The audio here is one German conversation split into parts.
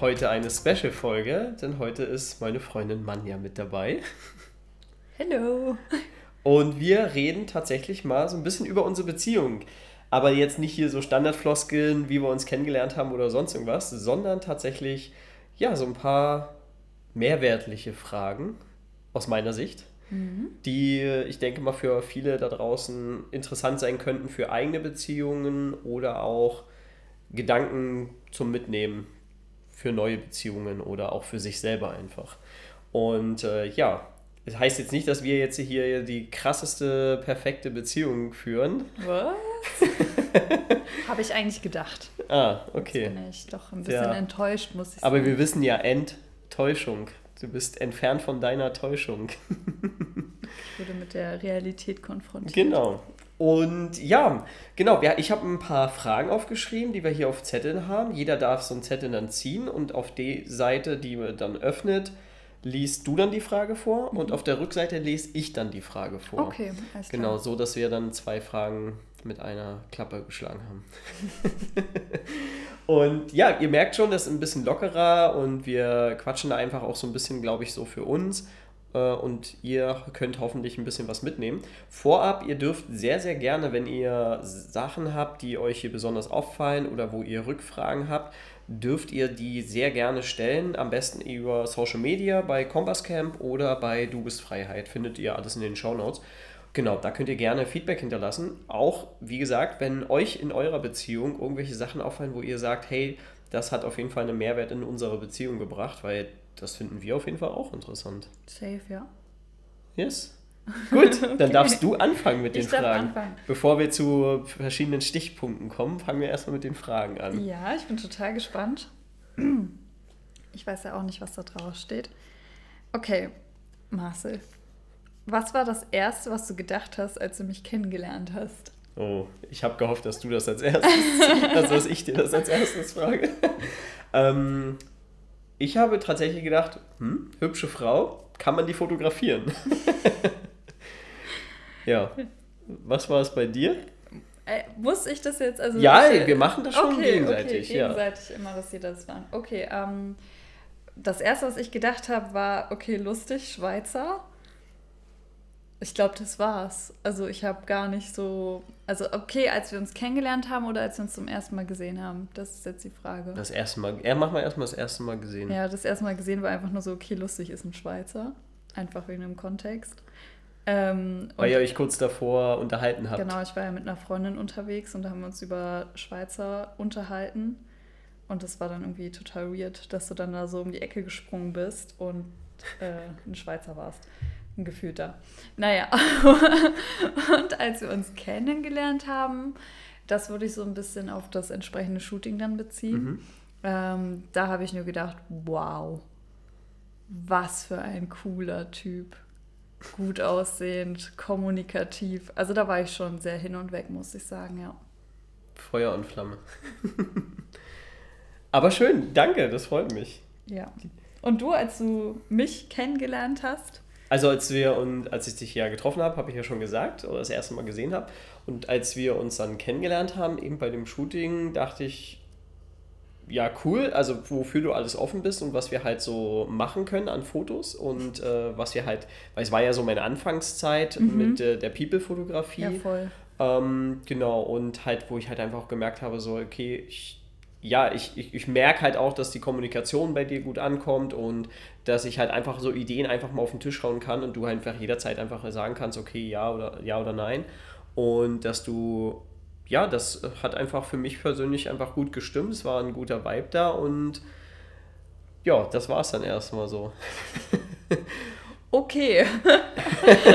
Heute eine Special-Folge, denn heute ist meine Freundin Manja mit dabei. Hallo. Und wir reden tatsächlich mal so ein bisschen über unsere Beziehung. Aber jetzt nicht hier so Standardfloskeln, wie wir uns kennengelernt haben oder sonst irgendwas, sondern tatsächlich, ja, so ein paar mehrwertliche Fragen aus meiner Sicht, mhm. die ich denke mal für viele da draußen interessant sein könnten für eigene Beziehungen oder auch Gedanken zum Mitnehmen für neue Beziehungen oder auch für sich selber einfach. Und äh, ja, das heißt jetzt nicht, dass wir jetzt hier die krasseste, perfekte Beziehung führen. Was? Habe ich eigentlich gedacht. Ah, okay. Jetzt bin ich doch ein bisschen ja. enttäuscht, muss ich sagen. Aber wir wissen ja Enttäuschung. Du bist entfernt von deiner Täuschung. ich wurde mit der Realität konfrontiert. Genau. Und ja, genau, ich habe ein paar Fragen aufgeschrieben, die wir hier auf Zetteln haben. Jeder darf so einen Zettel dann ziehen und auf die Seite, die man dann öffnet, liest du dann die Frage vor mhm. und auf der Rückseite lese ich dann die Frage vor. Okay, alles klar. Genau, so dass wir dann zwei Fragen mit einer Klappe geschlagen haben. und ja, ihr merkt schon, das ist ein bisschen lockerer und wir quatschen da einfach auch so ein bisschen, glaube ich, so für uns. Äh, und ihr könnt hoffentlich ein bisschen was mitnehmen. Vorab, ihr dürft sehr, sehr gerne, wenn ihr Sachen habt, die euch hier besonders auffallen oder wo ihr Rückfragen habt, dürft ihr die sehr gerne stellen. Am besten über Social Media bei Compass Camp oder bei Du bist Freiheit. Findet ihr alles in den Show Notes. Genau, da könnt ihr gerne Feedback hinterlassen. Auch, wie gesagt, wenn euch in eurer Beziehung irgendwelche Sachen auffallen, wo ihr sagt, hey, das hat auf jeden Fall einen Mehrwert in unsere Beziehung gebracht, weil das finden wir auf jeden Fall auch interessant. Safe, ja. Yes. Gut, dann okay. darfst du anfangen mit den ich Fragen. Anfangen. Bevor wir zu verschiedenen Stichpunkten kommen, fangen wir erstmal mit den Fragen an. Ja, ich bin total gespannt. Ich weiß ja auch nicht, was da drauf steht. Okay, Marcel, was war das Erste, was du gedacht hast, als du mich kennengelernt hast? Oh, ich habe gehofft, dass du das als erstes, also dass ich dir das als erstes frage. ähm, ich habe tatsächlich gedacht, hm, hübsche Frau, kann man die fotografieren? Ja. Was war es bei dir? Äh, muss ich das jetzt? Also ja, ich, wir machen das schon okay, gegenseitig. Okay, gegenseitig ja. immer, dass sie das waren. Okay, ähm, das erste, was ich gedacht habe, war, okay, lustig, Schweizer. Ich glaube, das war's. Also ich habe gar nicht so, also okay, als wir uns kennengelernt haben oder als wir uns zum ersten Mal gesehen haben, das ist jetzt die Frage. Das erste Mal, er macht mal erstmal das erste Mal gesehen. Ja, das erste Mal gesehen war einfach nur so, okay, lustig ist ein Schweizer, einfach wegen dem Kontext. Ähm, Weil ihr euch kurz davor unterhalten habt. Genau, ich war ja mit einer Freundin unterwegs und da haben wir uns über Schweizer unterhalten. Und das war dann irgendwie total weird, dass du dann da so um die Ecke gesprungen bist und äh, ein Schweizer warst. Ein gefühlter. Naja, und als wir uns kennengelernt haben, das würde ich so ein bisschen auf das entsprechende Shooting dann beziehen. Mhm. Ähm, da habe ich nur gedacht, wow, was für ein cooler Typ gut aussehend, kommunikativ. Also da war ich schon sehr hin und weg, muss ich sagen, ja. Feuer und Flamme. Aber schön, danke, das freut mich. Ja. Und du, als du mich kennengelernt hast? Also als wir und als ich dich ja getroffen habe, habe ich ja schon gesagt, oder das erste Mal gesehen habe. Und als wir uns dann kennengelernt haben, eben bei dem Shooting, dachte ich, ja, cool, also wofür du alles offen bist und was wir halt so machen können an Fotos und äh, was wir halt, weil es war ja so meine Anfangszeit mhm. mit äh, der People-Fotografie. Ja, voll. Ähm, genau, und halt, wo ich halt einfach auch gemerkt habe, so, okay, ich, ja, ich, ich, ich merke halt auch, dass die Kommunikation bei dir gut ankommt und dass ich halt einfach so Ideen einfach mal auf den Tisch schauen kann und du halt einfach jederzeit einfach sagen kannst, okay, ja oder ja oder nein. Und dass du ja, das hat einfach für mich persönlich einfach gut gestimmt. Es war ein guter Vibe da und ja, das war es dann erstmal so. okay.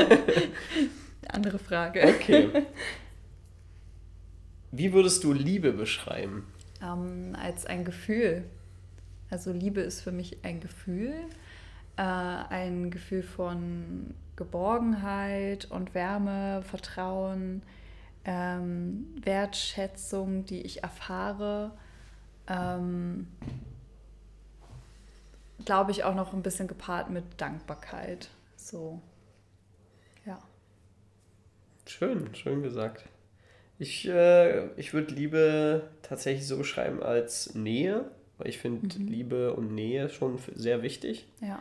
Andere Frage. Okay. Wie würdest du Liebe beschreiben? Ähm, als ein Gefühl. Also Liebe ist für mich ein Gefühl, äh, ein Gefühl von Geborgenheit und Wärme, Vertrauen, ähm, Wertschätzung, die ich erfahre. Ähm, Glaube ich auch noch ein bisschen gepaart mit Dankbarkeit. So, ja. Schön, schön gesagt. Ich, äh, ich würde Liebe tatsächlich so beschreiben als Nähe, weil ich finde mhm. Liebe und Nähe schon sehr wichtig. Ja.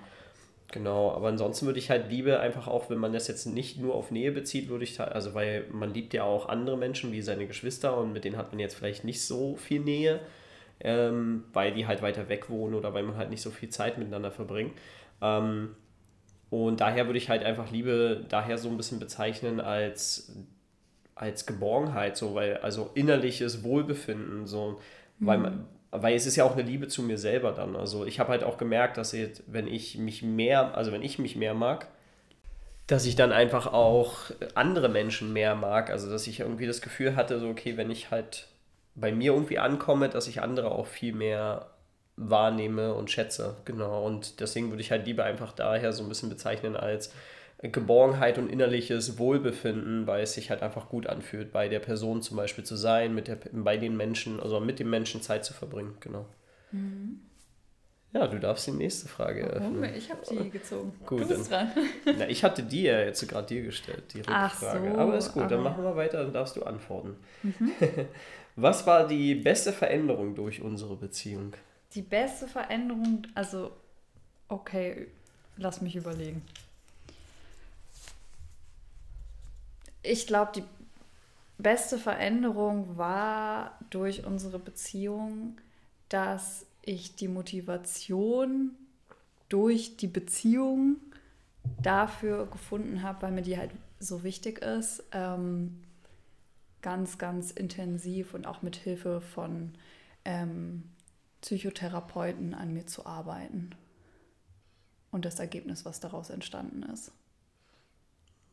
Genau, aber ansonsten würde ich halt Liebe einfach auch, wenn man das jetzt nicht nur auf Nähe bezieht, würde ich, also weil man liebt ja auch andere Menschen wie seine Geschwister und mit denen hat man jetzt vielleicht nicht so viel Nähe, ähm, weil die halt weiter weg wohnen oder weil man halt nicht so viel Zeit miteinander verbringt. Ähm, und daher würde ich halt einfach Liebe daher so ein bisschen bezeichnen als, als Geborgenheit, so, weil, also innerliches Wohlbefinden, so, mhm. weil man, weil es ist ja auch eine Liebe zu mir selber dann. Also ich habe halt auch gemerkt, dass jetzt, wenn ich mich mehr, also wenn ich mich mehr mag, dass ich dann einfach auch andere Menschen mehr mag. Also dass ich irgendwie das Gefühl hatte, so okay, wenn ich halt bei mir irgendwie ankomme, dass ich andere auch viel mehr wahrnehme und schätze. Genau. Und deswegen würde ich halt Liebe einfach daher so ein bisschen bezeichnen als Geborgenheit und innerliches Wohlbefinden, weil es sich halt einfach gut anfühlt, bei der Person zum Beispiel zu sein, mit der, bei den Menschen, also mit dem Menschen Zeit zu verbringen, genau. Mhm. Ja, du darfst die nächste Frage Warum? Ich habe die gezogen. Gut, du bist dann, dran. na, ich hatte die ja jetzt gerade dir gestellt, die Rückfrage. So, aber ist gut, dann machen wir weiter, dann darfst du antworten. Mhm. Was war die beste Veränderung durch unsere Beziehung? Die beste Veränderung, also, okay, lass mich überlegen. Ich glaube, die beste Veränderung war durch unsere Beziehung, dass ich die Motivation durch die Beziehung dafür gefunden habe, weil mir die halt so wichtig ist, ähm, ganz, ganz intensiv und auch mit Hilfe von ähm, Psychotherapeuten an mir zu arbeiten. Und das Ergebnis, was daraus entstanden ist.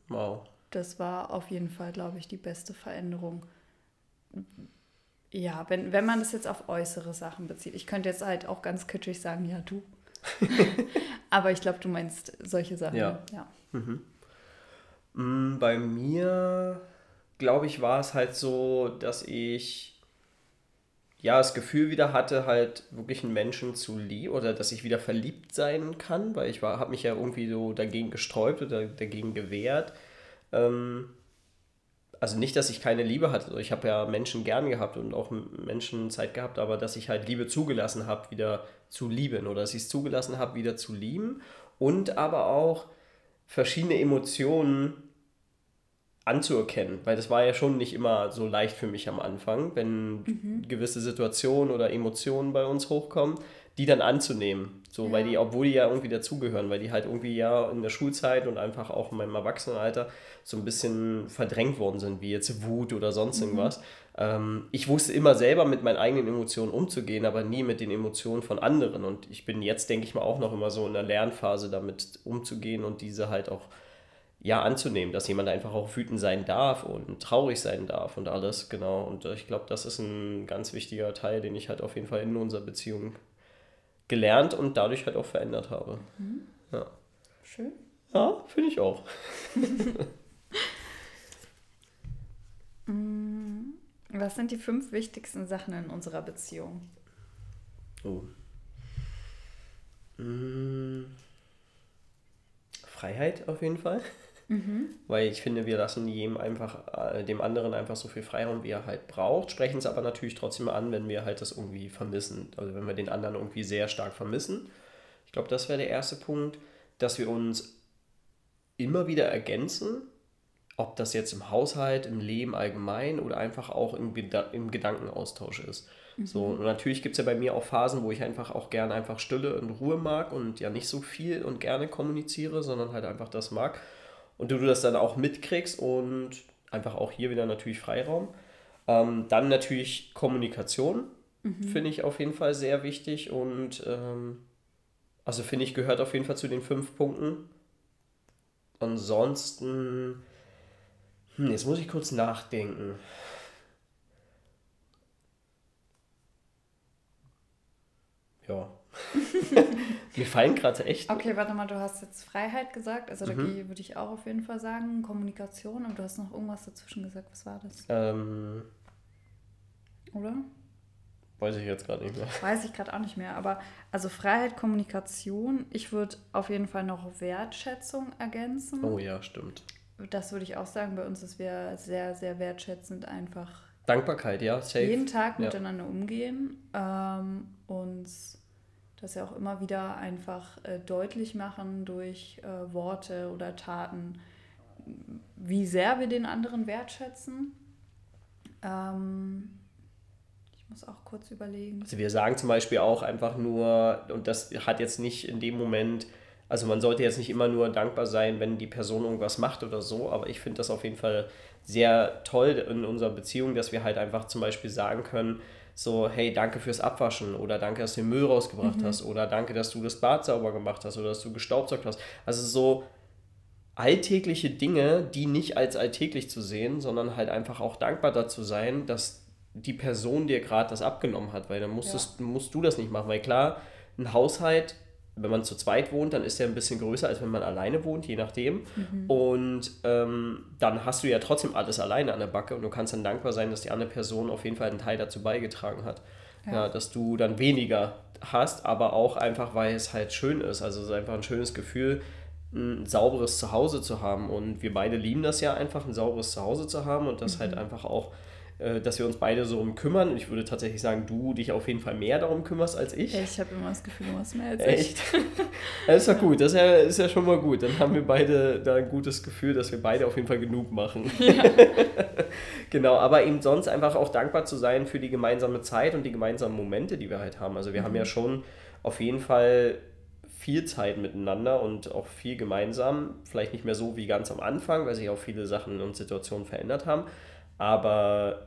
Wow das war auf jeden Fall, glaube ich, die beste Veränderung. Ja, wenn, wenn man das jetzt auf äußere Sachen bezieht. Ich könnte jetzt halt auch ganz kitschig sagen, ja, du. Aber ich glaube, du meinst solche Sachen. Ja. ja. Mhm. Mm, bei mir, glaube ich, war es halt so, dass ich ja das Gefühl wieder hatte, halt wirklich einen Menschen zu lieben oder dass ich wieder verliebt sein kann, weil ich habe mich ja irgendwie so dagegen gesträubt oder dagegen gewehrt ähm, also nicht, dass ich keine Liebe hatte. Ich habe ja Menschen gern gehabt und auch Menschen Zeit gehabt, aber dass ich halt Liebe zugelassen habe, wieder zu lieben oder dass ich es zugelassen habe, wieder zu lieben und aber auch verschiedene Emotionen anzuerkennen, weil das war ja schon nicht immer so leicht für mich am Anfang, wenn mhm. gewisse Situationen oder Emotionen bei uns hochkommen, die dann anzunehmen. So, ja. weil die, obwohl die ja irgendwie dazugehören, weil die halt irgendwie ja in der Schulzeit und einfach auch in meinem Erwachsenenalter so ein bisschen verdrängt worden sind, wie jetzt Wut oder sonst mhm. irgendwas. Ähm, ich wusste immer selber mit meinen eigenen Emotionen umzugehen, aber nie mit den Emotionen von anderen. Und ich bin jetzt, denke ich mal, auch noch immer so in der Lernphase damit umzugehen und diese halt auch ja anzunehmen, dass jemand einfach auch wütend sein darf und traurig sein darf und alles, genau. Und ich glaube, das ist ein ganz wichtiger Teil, den ich halt auf jeden Fall in unserer Beziehung gelernt und dadurch halt auch verändert habe. Mhm. Ja. Schön. Ja, finde ich auch. Mm, was sind die fünf wichtigsten Sachen in unserer Beziehung? Oh. Mmh. Freiheit auf jeden Fall. Mhm. Weil ich finde, wir lassen jedem einfach, äh, dem anderen einfach so viel Freiraum, wie er halt braucht, sprechen es aber natürlich trotzdem an, wenn wir halt das irgendwie vermissen. Also wenn wir den anderen irgendwie sehr stark vermissen. Ich glaube, das wäre der erste Punkt, dass wir uns immer wieder ergänzen, ob das jetzt im Haushalt, im Leben allgemein oder einfach auch im, im Gedankenaustausch ist. Mhm. So, und natürlich gibt es ja bei mir auch Phasen, wo ich einfach auch gerne einfach Stille und Ruhe mag und ja nicht so viel und gerne kommuniziere, sondern halt einfach das mag und du das dann auch mitkriegst und einfach auch hier wieder natürlich Freiraum. Ähm, dann natürlich Kommunikation, mhm. finde ich auf jeden Fall sehr wichtig und ähm, also finde ich gehört auf jeden Fall zu den fünf Punkten. Ansonsten, hm, jetzt muss ich kurz nachdenken. Ja, Mir fallen gerade echt. Okay, warte mal, du hast jetzt Freiheit gesagt. Also da mhm. würde ich auch auf jeden Fall sagen. Kommunikation, und du hast noch irgendwas dazwischen gesagt. Was war das? Ähm, Oder? Weiß ich jetzt gerade nicht mehr. Weiß ich gerade auch nicht mehr. Aber also Freiheit, Kommunikation. Ich würde auf jeden Fall noch Wertschätzung ergänzen. Oh ja, stimmt. Das würde ich auch sagen. Bei uns ist wir sehr, sehr wertschätzend einfach. Dankbarkeit, ja, safe. Jeden Tag ja. miteinander umgehen. Ähm, uns das ja auch immer wieder einfach äh, deutlich machen durch äh, Worte oder Taten, wie sehr wir den anderen wertschätzen. Ähm, ich muss auch kurz überlegen. Also wir sagen zum Beispiel auch einfach nur, und das hat jetzt nicht in dem Moment, also man sollte jetzt nicht immer nur dankbar sein, wenn die Person irgendwas macht oder so, aber ich finde das auf jeden Fall sehr toll in unserer Beziehung, dass wir halt einfach zum Beispiel sagen können, so, hey, danke fürs Abwaschen oder danke, dass du den Müll rausgebracht mhm. hast oder danke, dass du das Bad sauber gemacht hast oder dass du gestaubsaugt hast. Also so alltägliche Dinge, die nicht als alltäglich zu sehen, sondern halt einfach auch dankbar dazu sein, dass die Person dir gerade das abgenommen hat, weil dann musstest, ja. musst du das nicht machen, weil klar, ein Haushalt wenn man zu zweit wohnt, dann ist der ein bisschen größer, als wenn man alleine wohnt, je nachdem. Mhm. Und ähm, dann hast du ja trotzdem alles alleine an der Backe und du kannst dann dankbar sein, dass die andere Person auf jeden Fall einen Teil dazu beigetragen hat. Ja. ja dass du dann weniger hast, aber auch einfach, weil es halt schön ist. Also es ist einfach ein schönes Gefühl, ein sauberes Zuhause zu haben. Und wir beide lieben das ja einfach, ein sauberes Zuhause zu haben und das halt mhm. halt einfach auch dass wir uns beide so um kümmern. Ich würde tatsächlich sagen, du dich auf jeden Fall mehr darum kümmerst als ich. Ich habe immer das Gefühl, du machst mehr als Echt? ich. das ist ja gut, das ist ja, ist ja schon mal gut. Dann haben wir beide da ein gutes Gefühl, dass wir beide auf jeden Fall genug machen. Ja. genau, aber eben sonst einfach auch dankbar zu sein für die gemeinsame Zeit und die gemeinsamen Momente, die wir halt haben. Also wir mhm. haben ja schon auf jeden Fall viel Zeit miteinander und auch viel gemeinsam. Vielleicht nicht mehr so wie ganz am Anfang, weil sich auch viele Sachen und Situationen verändert haben. Aber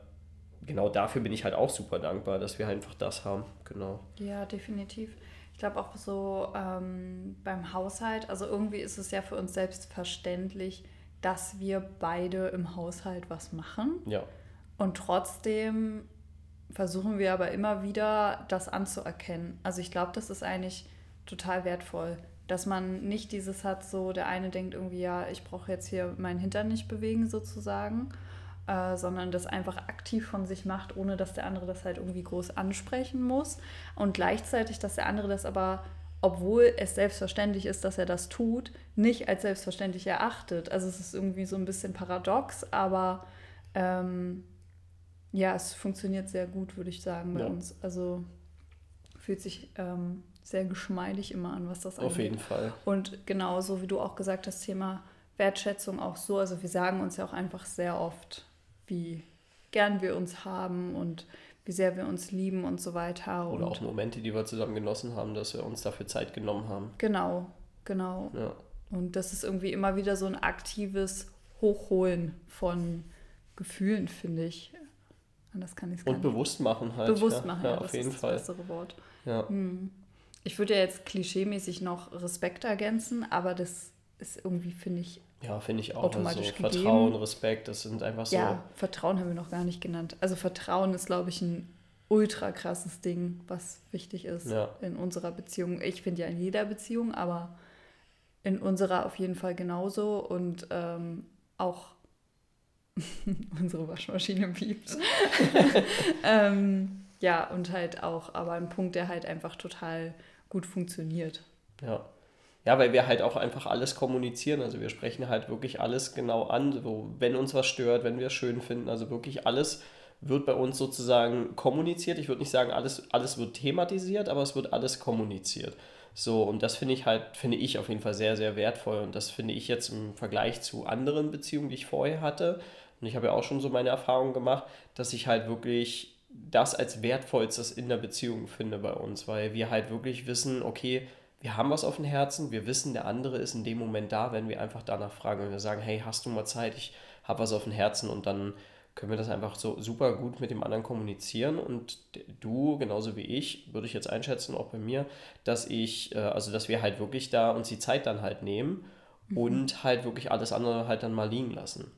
genau dafür bin ich halt auch super dankbar, dass wir einfach das haben. Genau. Ja, definitiv. Ich glaube auch so ähm, beim Haushalt, also irgendwie ist es ja für uns selbstverständlich, dass wir beide im Haushalt was machen. Ja. Und trotzdem versuchen wir aber immer wieder, das anzuerkennen. Also ich glaube, das ist eigentlich total wertvoll, dass man nicht dieses hat, so der eine denkt irgendwie, ja, ich brauche jetzt hier meinen Hintern nicht bewegen sozusagen äh, sondern das einfach aktiv von sich macht, ohne dass der andere das halt irgendwie groß ansprechen muss. Und gleichzeitig, dass der andere das aber, obwohl es selbstverständlich ist, dass er das tut, nicht als selbstverständlich erachtet. Also es ist irgendwie so ein bisschen paradox, aber ähm, ja, es funktioniert sehr gut, würde ich sagen, bei ja. uns. Also fühlt sich ähm, sehr geschmeidig immer an, was das angeht. Auf jeden Fall. Und genauso wie du auch gesagt hast, Thema Wertschätzung auch so. Also wir sagen uns ja auch einfach sehr oft, wie gern wir uns haben und wie sehr wir uns lieben und so weiter. Oder auch Momente, die wir zusammen genossen haben, dass wir uns dafür Zeit genommen haben. Genau, genau. Ja. Und das ist irgendwie immer wieder so ein aktives Hochholen von Gefühlen, finde ich. Anders kann ich es Und bewusst machen halt. Bewusst machen, ja, ja auf das jeden ist Fall. das bessere Wort. Ja. Hm. Ich würde ja jetzt klischeemäßig noch Respekt ergänzen, aber das ist irgendwie, finde ich, ja, finde ich auch. Automatisch also Vertrauen, Respekt, das sind einfach so. Ja, Vertrauen haben wir noch gar nicht genannt. Also Vertrauen ist, glaube ich, ein ultra krasses Ding, was wichtig ist ja. in unserer Beziehung. Ich finde ja in jeder Beziehung, aber in unserer auf jeden Fall genauso und ähm, auch unsere Waschmaschine piept. ähm, ja, und halt auch, aber ein Punkt, der halt einfach total gut funktioniert. Ja. Ja, weil wir halt auch einfach alles kommunizieren. Also wir sprechen halt wirklich alles genau an, so, wenn uns was stört, wenn wir es schön finden. Also wirklich alles wird bei uns sozusagen kommuniziert. Ich würde nicht sagen, alles, alles wird thematisiert, aber es wird alles kommuniziert. So, und das finde ich halt, finde ich auf jeden Fall sehr, sehr wertvoll. Und das finde ich jetzt im Vergleich zu anderen Beziehungen, die ich vorher hatte. Und ich habe ja auch schon so meine Erfahrungen gemacht, dass ich halt wirklich das als wertvollstes in der Beziehung finde bei uns, weil wir halt wirklich wissen, okay, wir haben was auf dem Herzen, wir wissen, der andere ist in dem Moment da, wenn wir einfach danach fragen, wenn wir sagen, hey, hast du mal Zeit, ich habe was auf dem Herzen und dann können wir das einfach so super gut mit dem anderen kommunizieren und du, genauso wie ich, würde ich jetzt einschätzen, auch bei mir, dass ich, äh, also dass wir halt wirklich da uns die Zeit dann halt nehmen mhm. und halt wirklich alles andere halt dann mal liegen lassen.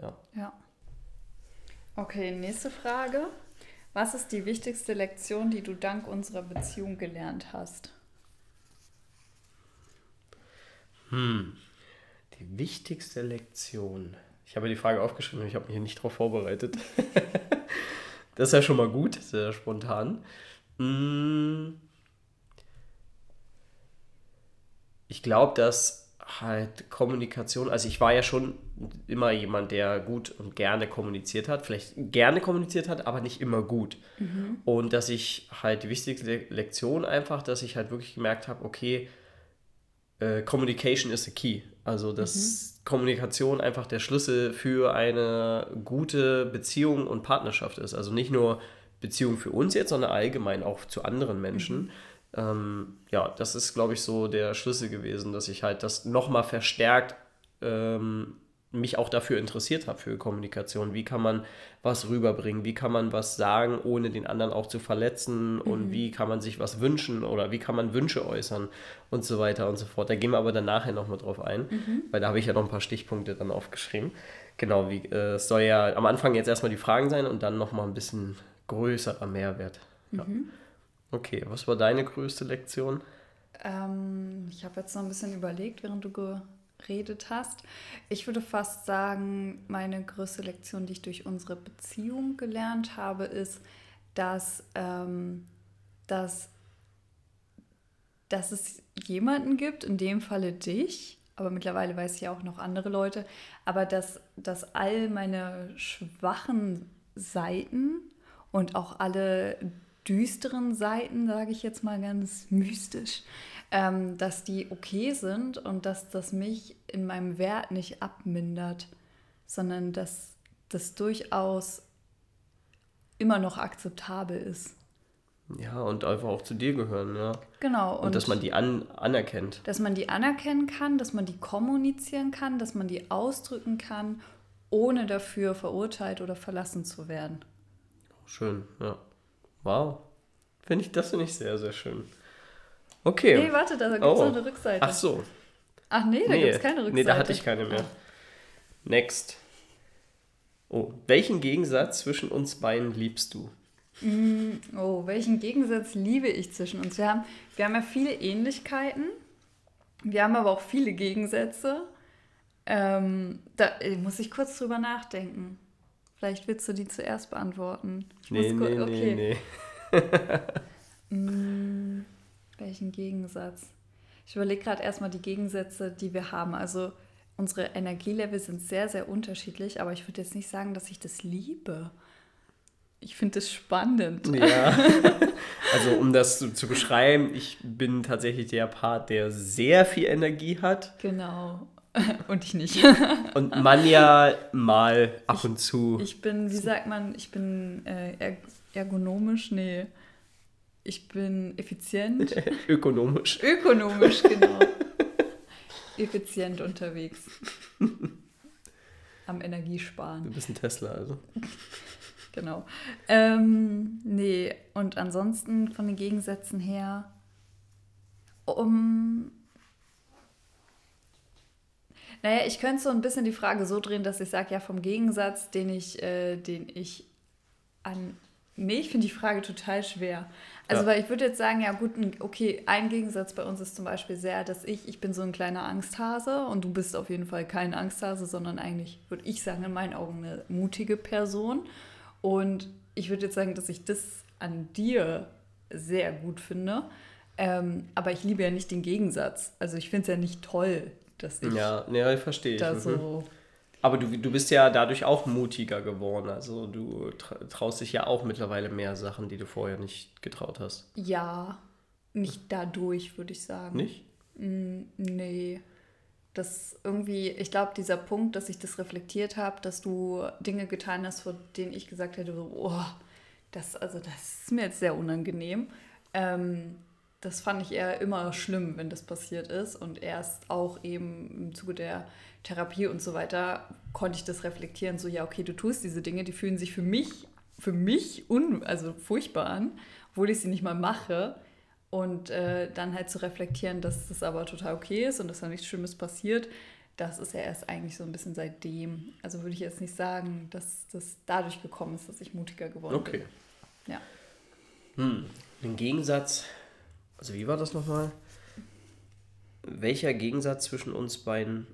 Ja. Ja. Okay, nächste Frage. Was ist die wichtigste Lektion, die du dank unserer Beziehung gelernt hast? Hm, die wichtigste Lektion. Ich habe die Frage aufgeschrieben, ich habe mich hier nicht darauf vorbereitet. das ist ja schon mal gut, sehr spontan. Hm. Ich glaube, dass halt Kommunikation, also ich war ja schon immer jemand, der gut und gerne kommuniziert hat, vielleicht gerne kommuniziert hat, aber nicht immer gut. Mhm. Und dass ich halt die wichtigste Lektion einfach, dass ich halt wirklich gemerkt habe, okay, äh, Communication is the key. Also dass mhm. Kommunikation einfach der Schlüssel für eine gute Beziehung und Partnerschaft ist. Also nicht nur Beziehung für uns jetzt, sondern allgemein auch zu anderen Menschen. Mhm ähm, ja, das ist, glaube ich, so der Schlüssel gewesen, dass ich halt das nochmal verstärkt ähm, mich auch dafür interessiert habe, für Kommunikation. Wie kann man was rüberbringen? Wie kann man was sagen, ohne den anderen auch zu verletzen? Und mhm. wie kann man sich was wünschen oder wie kann man Wünsche äußern und so weiter und so fort. Da gehen wir aber dann nachher nochmal drauf ein, mhm. weil da habe ich ja noch ein paar Stichpunkte dann aufgeschrieben. Genau, wie, äh, es soll ja am Anfang jetzt erstmal die Fragen sein und dann nochmal ein bisschen größerer Mehrwert. Ja. Mhm. Okay, was war deine größte Lektion? Ähm, ich habe jetzt noch ein bisschen überlegt, während du geredet hast. Ich würde fast sagen, meine größte Lektion, die ich durch unsere Beziehung gelernt habe, ist, dass, ähm, dass, dass es jemanden gibt, in dem Falle dich, aber mittlerweile weiß ich ja auch noch andere Leute, aber dass, dass all meine schwachen Seiten und auch alle düsteren Seiten, sage ich jetzt mal ganz mystisch, ähm, dass die okay sind und dass das mich in meinem Wert nicht abmindert, sondern dass das durchaus immer noch akzeptabel ist. Ja, und einfach auch zu dir gehören, ja. Genau. Und, und dass man die an, anerkennt. Dass man die anerkennen kann, dass man die kommunizieren kann, dass man die ausdrücken kann, ohne dafür verurteilt oder verlassen zu werden. Schön, ja. Wow. Finde ich, das finde ich sehr, sehr schön. Okay. Nee, warte, da gibt es oh. noch eine Rückseite. Ach so. Ach nee, da nee. gibt es keine Rückseite. Nee, da hatte ich keine mehr. Next. Oh, welchen Gegensatz zwischen uns beiden liebst du? Mm, oh, welchen Gegensatz liebe ich zwischen uns? Wir haben, wir haben ja viele Ähnlichkeiten. Wir haben aber auch viele Gegensätze. Ähm, da muss ich kurz drüber nachdenken. Vielleicht willst du die zuerst beantworten. Ich nee, nee, okay. nee, nee. mm, welchen Gegensatz? Ich überlege gerade erstmal die Gegensätze, die wir haben. Also unsere Energielevel sind sehr, sehr unterschiedlich, aber ich würde jetzt nicht sagen, dass ich das liebe. Ich finde es spannend. Ja. Also um das zu, zu, beschreiben, ich bin tatsächlich der Part, der sehr viel Energie hat. Genau. Und ich nicht. Und man ja mal ab ich, und zu. Ich bin, wie sagt man, ich bin äh, ergonomisch, nee. Ich bin effizient. Ökonomisch. Ökonomisch, genau. Effizient unterwegs. Am Energiesparen. Du bist ein Tesla, also. genau. Ähm, nee, und ansonsten von den Gegensätzen her, um naja, ich könnte so ein bisschen die Frage so drehen, dass ich sage, ja, vom Gegensatz, den ich, äh, den ich an. Nee, ich finde die Frage total schwer. Also, ja. weil ich würde jetzt sagen, ja, gut, okay, ein Gegensatz bei uns ist zum Beispiel sehr, dass ich, ich bin so ein kleiner Angsthase und du bist auf jeden Fall kein Angsthase, sondern eigentlich, würde ich sagen, in meinen Augen eine mutige Person. Und ich würde jetzt sagen, dass ich das an dir sehr gut finde. Ähm, aber ich liebe ja nicht den Gegensatz. Also ich finde es ja nicht toll, dass ich. Ja, ja ich verstehe. Da ich. Mhm. so aber du, du bist ja dadurch auch mutiger geworden. Also du traust dich ja auch mittlerweile mehr Sachen, die du vorher nicht getraut hast. Ja, nicht dadurch, würde ich sagen. Nicht? Mm, nee. Das irgendwie, ich glaube, dieser Punkt, dass ich das reflektiert habe, dass du Dinge getan hast, vor denen ich gesagt hätte, so, oh, das, also das ist mir jetzt sehr unangenehm. Ähm, das fand ich eher immer schlimm, wenn das passiert ist. Und erst auch eben im Zuge der Therapie und so weiter konnte ich das reflektieren, so ja, okay, du tust diese Dinge, die fühlen sich für mich, für mich un, also furchtbar an, obwohl ich sie nicht mal mache. Und äh, dann halt zu reflektieren, dass das aber total okay ist und dass da nichts Schlimmes passiert, das ist ja erst eigentlich so ein bisschen seitdem. Also würde ich jetzt nicht sagen, dass das dadurch gekommen ist, dass ich mutiger geworden okay. bin. Ja. Hm, ein Gegensatz. Also wie war das nochmal? Welcher Gegensatz zwischen uns beiden,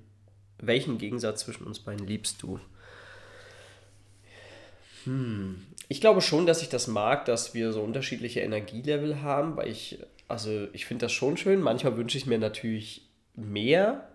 welchen Gegensatz zwischen uns beiden liebst du? Hm. Ich glaube schon, dass ich das mag, dass wir so unterschiedliche Energielevel haben, weil ich, also ich finde das schon schön. Manchmal wünsche ich mir natürlich mehr,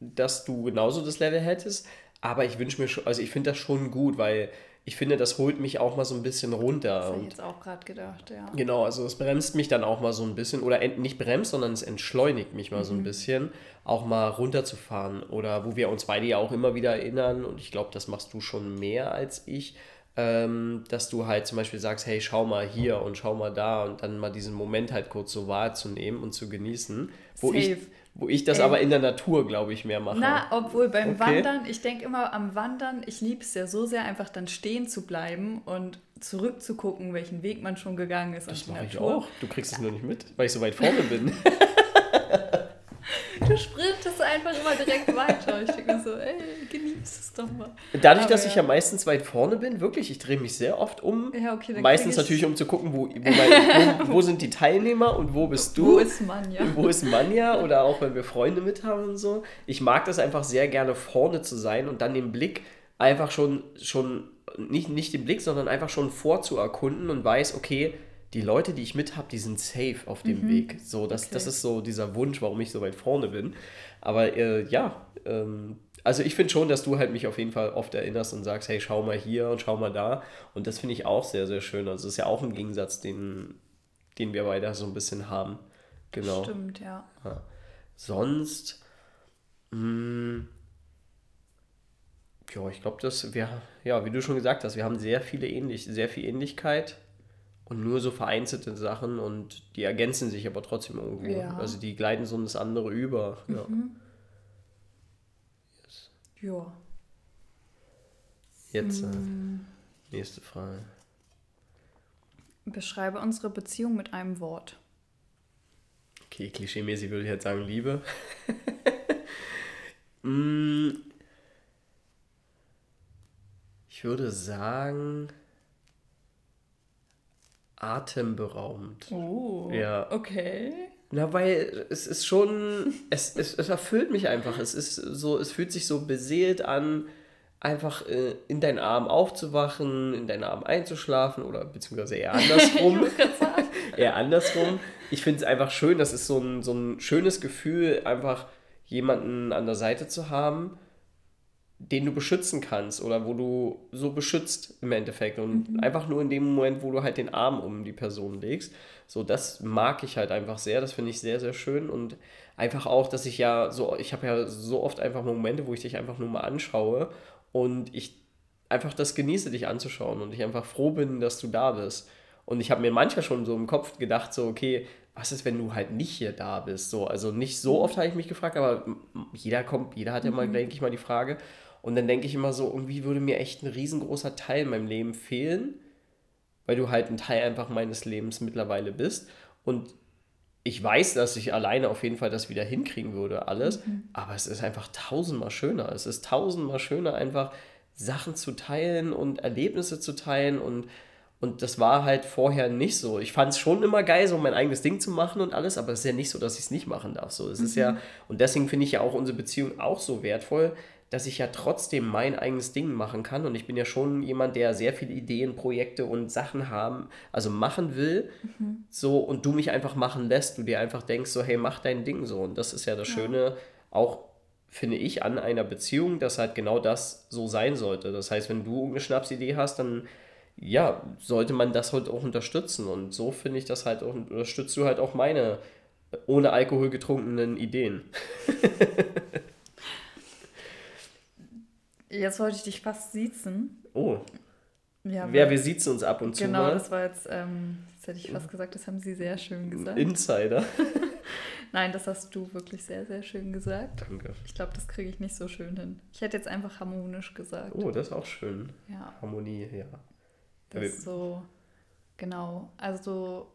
dass du genauso das Level hättest, aber ich wünsche mir schon, also ich finde das schon gut, weil ich finde, das holt mich auch mal so ein bisschen runter. Das habe ich jetzt auch gerade gedacht, ja. Genau, also es bremst mich dann auch mal so ein bisschen, oder nicht bremst, sondern es entschleunigt mich mal mhm. so ein mhm. bisschen, auch mal runterzufahren. Oder wo wir uns beide ja auch immer wieder erinnern, und ich glaube, das machst du schon mehr als ich, ähm, dass du halt zum Beispiel sagst, hey, schau mal hier und schau mal da und dann mal diesen Moment halt kurz so wahrzunehmen und zu genießen. Wo Safe. ich wo ich das Ey. aber in der Natur, glaube ich, mehr mache. Na, obwohl beim okay. Wandern, ich denke immer am Wandern, ich liebe es ja so sehr, einfach dann stehen zu bleiben und zurückzugucken, welchen Weg man schon gegangen ist. Das mache ich auch. Du kriegst es nur nicht mit, weil ich so weit vorne bin. Du sprintest einfach immer direkt weiter. Ich denke so, ey, genieß es doch mal. Dadurch, Aber dass ich ja meistens weit vorne bin, wirklich, ich drehe mich sehr oft um. Ja, okay, meistens natürlich, um zu gucken, wo, wo, mein, wo, wo, sind die Teilnehmer und wo bist du. Wo ist Manja? Wo ist Manja? Oder auch, wenn wir Freunde mit haben und so. Ich mag das einfach sehr gerne, vorne zu sein und dann den Blick einfach schon, schon nicht, nicht den Blick, sondern einfach schon vorzuerkunden und weiß, okay, die Leute, die ich mit habe, die sind safe auf dem mhm. Weg. So, das, okay. das ist so dieser Wunsch, warum ich so weit vorne bin. Aber äh, ja, ähm, also ich finde schon, dass du halt mich auf jeden Fall oft erinnerst und sagst, hey, schau mal hier und schau mal da. Und das finde ich auch sehr, sehr schön. Also es ist ja auch ein Gegensatz, den, den wir beide so ein bisschen haben. Genau. Stimmt, ja. ja. Sonst, mh, hm, ja, ich glaube, dass wir, ja, wie du schon gesagt hast, wir haben sehr viele ähnlich, sehr viel Ähnlichkeit und nur so vereinzelte Sachen und die ergänzen sich aber trotzdem irgendwo. Ja. Also die gleiten so in das andere über. Ja. Mhm. Yes. Ja. Jetzt äh, nächste Frage. Beschreibe unsere Beziehung mit einem Wort. Okay, klischeemäßig würde ich jetzt sagen Liebe. mm, ich würde sagen atemberaubend. Oh, ja. okay. Na, weil es ist schon, es, es, es erfüllt mich einfach. Es ist so, es fühlt sich so beseelt an, einfach äh, in deinen Arm aufzuwachen, in deinen Arm einzuschlafen oder beziehungsweise eher andersrum. eher andersrum. Ich finde es einfach schön, das ist so ein, so ein schönes Gefühl, einfach jemanden an der Seite zu haben, den du beschützen kannst oder wo du so beschützt im Endeffekt und mhm. einfach nur in dem Moment, wo du halt den Arm um die Person legst. So, das mag ich halt einfach sehr, das finde ich sehr, sehr schön und einfach auch, dass ich ja so, ich habe ja so oft einfach Momente, wo ich dich einfach nur mal anschaue und ich einfach das genieße, dich anzuschauen und ich einfach froh bin, dass du da bist. Und ich habe mir manchmal schon so im Kopf gedacht, so, okay, was ist, wenn du halt nicht hier da bist? So, also nicht so oft habe ich mich gefragt, aber jeder kommt, jeder hat ja mal, mhm. denke ich mal, die Frage. Und dann denke ich immer so, irgendwie würde mir echt ein riesengroßer Teil in meinem Leben fehlen, weil du halt ein Teil einfach meines Lebens mittlerweile bist. Und ich weiß, dass ich alleine auf jeden Fall das wieder hinkriegen würde, alles. Mhm. Aber es ist einfach tausendmal schöner. Es ist tausendmal schöner, einfach Sachen zu teilen und Erlebnisse zu teilen und und das war halt vorher nicht so. Ich fand es schon immer geil, so mein eigenes Ding zu machen und alles, aber es ist ja nicht so, dass ich es nicht machen darf. So, es mhm. ist ja, und deswegen finde ich ja auch unsere Beziehung auch so wertvoll, dass ich ja trotzdem mein eigenes Ding machen kann. Und ich bin ja schon jemand, der sehr viele Ideen, Projekte und Sachen haben, also machen will. Mhm. So, und du mich einfach machen lässt, du dir einfach denkst, so, hey, mach dein Ding so. Und das ist ja das ja. Schöne, auch finde ich, an einer Beziehung, dass halt genau das so sein sollte. Das heißt, wenn du eine Schnapsidee hast, dann ja, sollte man das halt auch unterstützen. Und so finde ich das halt auch, unterstützt du halt auch meine ohne Alkohol getrunkenen Ideen. Jetzt wollte ich dich fast siezen. Oh. Ja, Wer, wir siezen uns ab und zu. Genau, mal. das war jetzt, ähm, das hätte ich fast gesagt, das haben sie sehr schön gesagt. Insider. Nein, das hast du wirklich sehr, sehr schön gesagt. Danke. Ich glaube, das kriege ich nicht so schön hin. Ich hätte jetzt einfach harmonisch gesagt. Oh, das ist auch schön. Ja. Harmonie, ja. Das ist so, genau. Also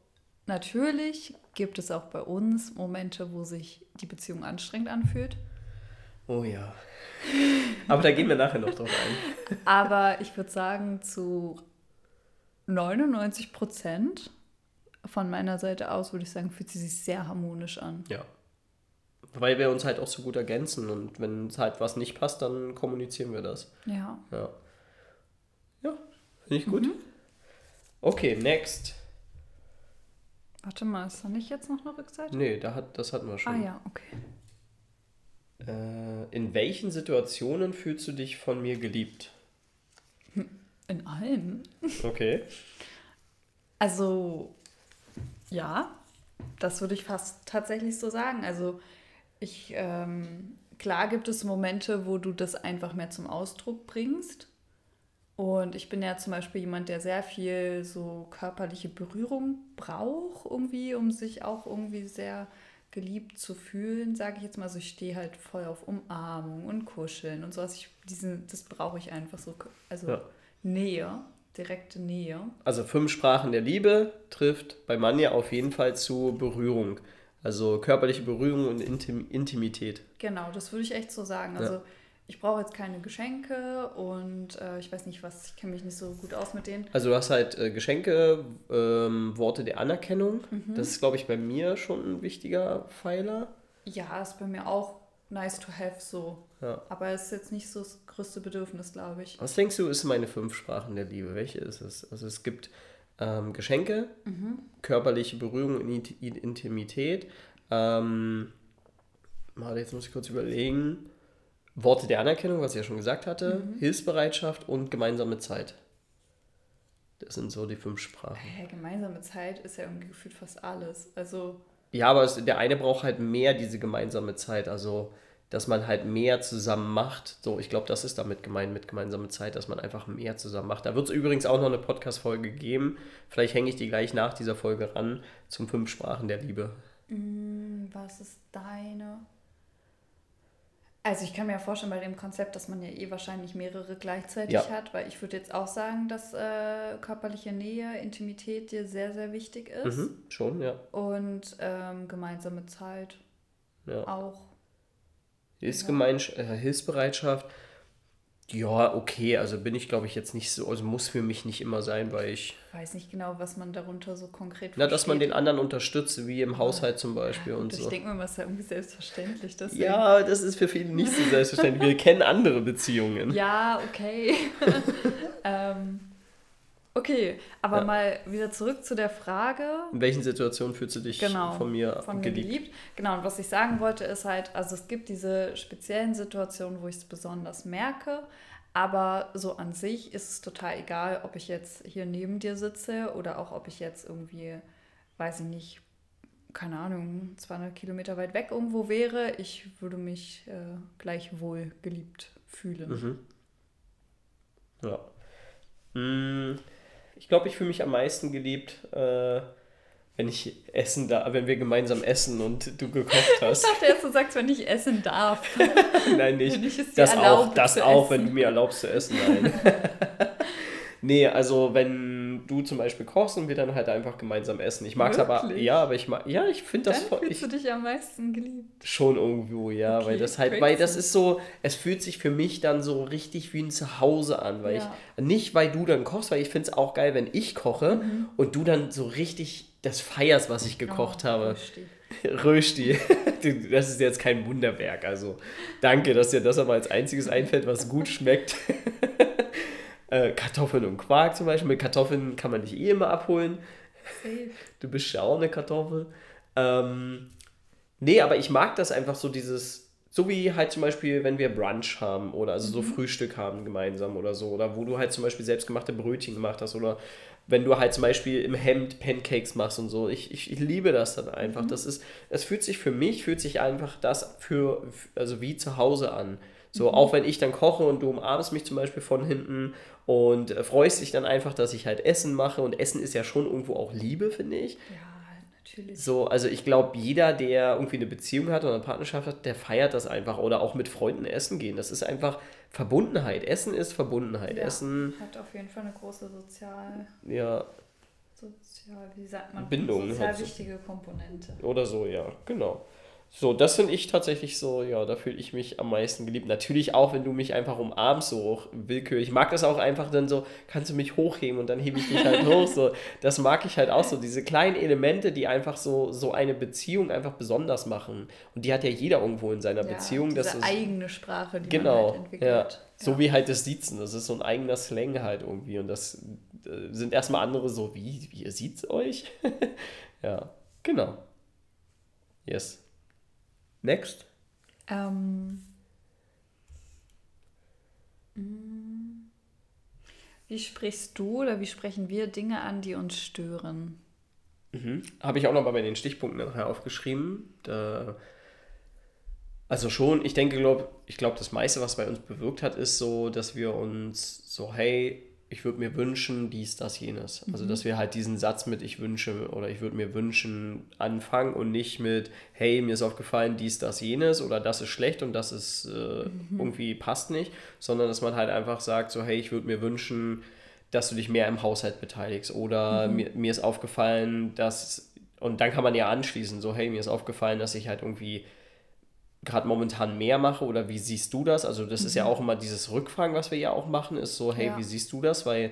natürlich gibt es auch bei uns Momente, wo sich die Beziehung anstrengend anfühlt. Oh ja. Aber da gehen wir nachher noch drauf ein. Aber ich würde sagen, zu 99 Prozent von meiner Seite aus, würde ich sagen, fühlt sie sich sehr harmonisch an. Ja. Weil wir uns halt auch so gut ergänzen und wenn halt was nicht passt, dann kommunizieren wir das. Ja. Ja. Ja, finde ich gut. Okay, next. Warte mal, ist da nicht jetzt noch eine Rückseite? Nee, da hat, das hatten wir schon. Ah ja, okay. Äh, in welchen Situationen fühlst du dich von mir geliebt? In allen. Okay. Also, ja, das würde ich fast tatsächlich so sagen. Also, ich, ähm, klar gibt es Momente, wo du das einfach mehr zum Ausdruck bringst. Und ich bin ja zum Beispiel jemand, der sehr viel so körperliche Berührung braucht, irgendwie, um sich auch irgendwie sehr geliebt zu fühlen, sage ich jetzt mal. Also ich stehe halt voll auf Umarmung und Kuscheln und sowas. Ich, diesen, das brauche ich einfach so. Also Ja. Nähe, direkte Nähe. Also fünf Sprachen der Liebe trifft bei Manja auf jeden Fall zu Berührung. Also körperliche Berührung und Intim Intimität. Genau, das würde ich echt so sagen. Ja. Ich brauche jetzt keine Geschenke und äh, ich weiß nicht was, ich kenne mich nicht so gut aus mit denen. Also du hast halt äh, Geschenke, ähm, Worte der Anerkennung. Mhm. Das ist, glaube ich, bei mir schon ein wichtiger Pfeiler. Ja, ist bei mir auch nice to have so. Ja. Aber es ist jetzt nicht so das größte Bedürfnis, glaube ich. Was denkst du, ist meine fünf Sprachen der Liebe? Welche ist es? Also es gibt ähm, Geschenke, Mhm. körperliche Berührung und Int- Intimität. Ähm, warte, jetzt muss ich kurz überlegen. Worte der Anerkennung, was ich ja schon gesagt hatte. Mhm. Hilfsbereitschaft und gemeinsame Zeit. Das sind so die fünf Sprachen. Hä, gemeinsame Zeit ist ja irgendwie gefühlt fast alles. Also, Ja, aber es, der eine braucht halt mehr diese gemeinsame Zeit. Also, dass man halt mehr zusammen macht. So, ich glaube, das ist damit gemeint mit gemeinsame Zeit, dass man einfach mehr zusammen macht. Da wird es übrigens auch noch eine Podcast-Folge geben. Vielleicht hänge ich die gleich nach dieser Folge ran zum Fünf Sprachen der Liebe. mh, was ist deine? Also ich kann mir ja vorstellen bei dem Konzept, dass man ja eh wahrscheinlich mehrere gleichzeitig Ja. hat, weil ich würde jetzt auch sagen, dass äh, körperliche Nähe, Intimität dir sehr, sehr wichtig ist. Mhm, schon, ja. Und ähm, gemeinsame Zeit ja. auch. Hilfsgemeinsch äh, Hilfsbereitschaft. Ja, okay, also bin ich, glaube ich, jetzt nicht so, also muss für mich nicht immer sein, weil ich, Weiß nicht genau, was man darunter so konkret na, dass man den anderen unterstützt, wie im Haushalt zum Beispiel und Ich so. denke mir, das ist ja irgendwie selbstverständlich. Deswegen. Ja, das ist für viele nicht so selbstverständlich. Wir kennen andere Beziehungen. Ja, okay. ähm, okay, aber Ja. mal wieder zurück zu der Frage. In welchen Situationen fühlst du dich Genau, von mir von mir geliebt? geliebt. Genau, und was ich sagen wollte, ist halt, also es gibt diese speziellen Situationen, wo ich es besonders merke, aber so an sich ist es total egal, ob ich jetzt hier neben dir sitze oder auch ob ich jetzt irgendwie, weiß ich nicht, keine Ahnung, 200 Kilometer weit weg irgendwo wäre. Ich würde mich äh, gleichwohl geliebt fühlen. Mhm. Ja. Mm, Ich glaube, ich fühle mich am meisten geliebt, äh, wenn ich essen da, wenn wir gemeinsam essen und du gekocht Ich hast. dachte erst, du sagst, wenn ich essen darf. Nein, nicht. Ich Das auch, erlaube das auch, essen. wenn du mir erlaubst zu essen. Nein. nee, also wenn du zum Beispiel kochst und wir dann halt einfach gemeinsam essen. Ich mag es aber, ja, aber ich mag, ja, ich finde das voll, fühlst ich, du dich am meisten geliebt. Schon irgendwo, ja, weil Okay, das halt, crazy. weil das ist so, es fühlt sich für mich dann so richtig wie ein Zuhause an, weil Ja. ich, nicht weil du dann kochst, weil ich finde es auch geil, wenn ich koche Mhm. und du dann so richtig das feierst, was ich gekocht Oh, habe. Rösti. Rösti, das ist jetzt kein Wunderwerk, also danke, dass dir das aber als einziges einfällt, was gut schmeckt. äh, Kartoffeln und Quark zum Beispiel, mit Kartoffeln kann man dich eh immer abholen. Safe. Du bist ja auch eine Kartoffel. Ähm, nee, aber ich mag das einfach so dieses, so wie halt zum Beispiel, wenn wir Brunch haben oder also so Frühstück haben gemeinsam oder so, oder wo du halt zum Beispiel selbstgemachte Brötchen gemacht hast oder wenn du halt zum Beispiel im Hemd Pancakes machst und so. Ich, ich, ich liebe das dann einfach. Das ist, es fühlt sich für mich, fühlt sich einfach das für, also wie zu Hause an. So, auch wenn ich dann koche und du umarmst mich zum Beispiel von hinten und äh, freust dich dann einfach, dass ich halt Essen mache. Und Essen ist ja schon irgendwo auch Liebe, finde ich. Ja, natürlich. So, also ich glaube, jeder, der irgendwie eine Beziehung hat oder eine Partnerschaft hat, der feiert das einfach. Oder auch mit Freunden essen gehen. Das ist einfach Verbundenheit. Essen ist Verbundenheit. Ja. Essen, Hat auf jeden Fall eine große sozial, ja, sozial wie sagt man? Bindung Sozial wichtige Komponente. oder so, ja, genau. So, das finde ich tatsächlich so, ja, da fühle ich mich am meisten geliebt. Natürlich auch, wenn du mich einfach umarmst, so willkürlich. Ich mag das auch einfach dann so, kannst du mich hochheben und dann hebe ich dich halt hoch. So, das mag ich halt auch so. Diese kleinen Elemente, die einfach so, so eine Beziehung einfach besonders machen. Und die hat ja jeder irgendwo in seiner ja, Beziehung. Diese das eigene Sprache, die genau, man halt entwickelt. Ja. So ja. wie halt das Siezen. Das ist so ein eigener Slang halt irgendwie. Und das äh, sind erstmal andere so, wie, wie ihr sieht euch? ja, genau. Yes. Next. Ähm, mm. wie sprichst du oder wie sprechen wir Dinge an, die uns stören? Mhm. Habe ich auch noch mal bei den Stichpunkten nachher aufgeschrieben. Da, also schon, ich denke, glaub, ich glaube, das meiste, was bei uns bewirkt hat, ist so, dass wir uns so, hey, ich würde mir wünschen, dies, das, jenes. Also, mhm. dass wir halt diesen Satz mit ich wünsche oder ich würde mir wünschen anfangen und nicht mit, hey, mir ist aufgefallen, dies, das, jenes oder das ist schlecht und das ist äh, mhm. irgendwie passt nicht, sondern dass man halt einfach sagt, so, hey, ich würde mir wünschen, dass du dich mehr im Haushalt beteiligst oder mhm. mir, mir ist aufgefallen, dass, und dann kann man ja anschließen, so, hey, mir ist aufgefallen, dass ich halt irgendwie gerade momentan mehr mache oder wie siehst du das? Also das mhm. ist ja mhm. auch immer dieses Rückfragen, was wir ja auch machen, ist so, hey, ja. wie siehst du das? Weil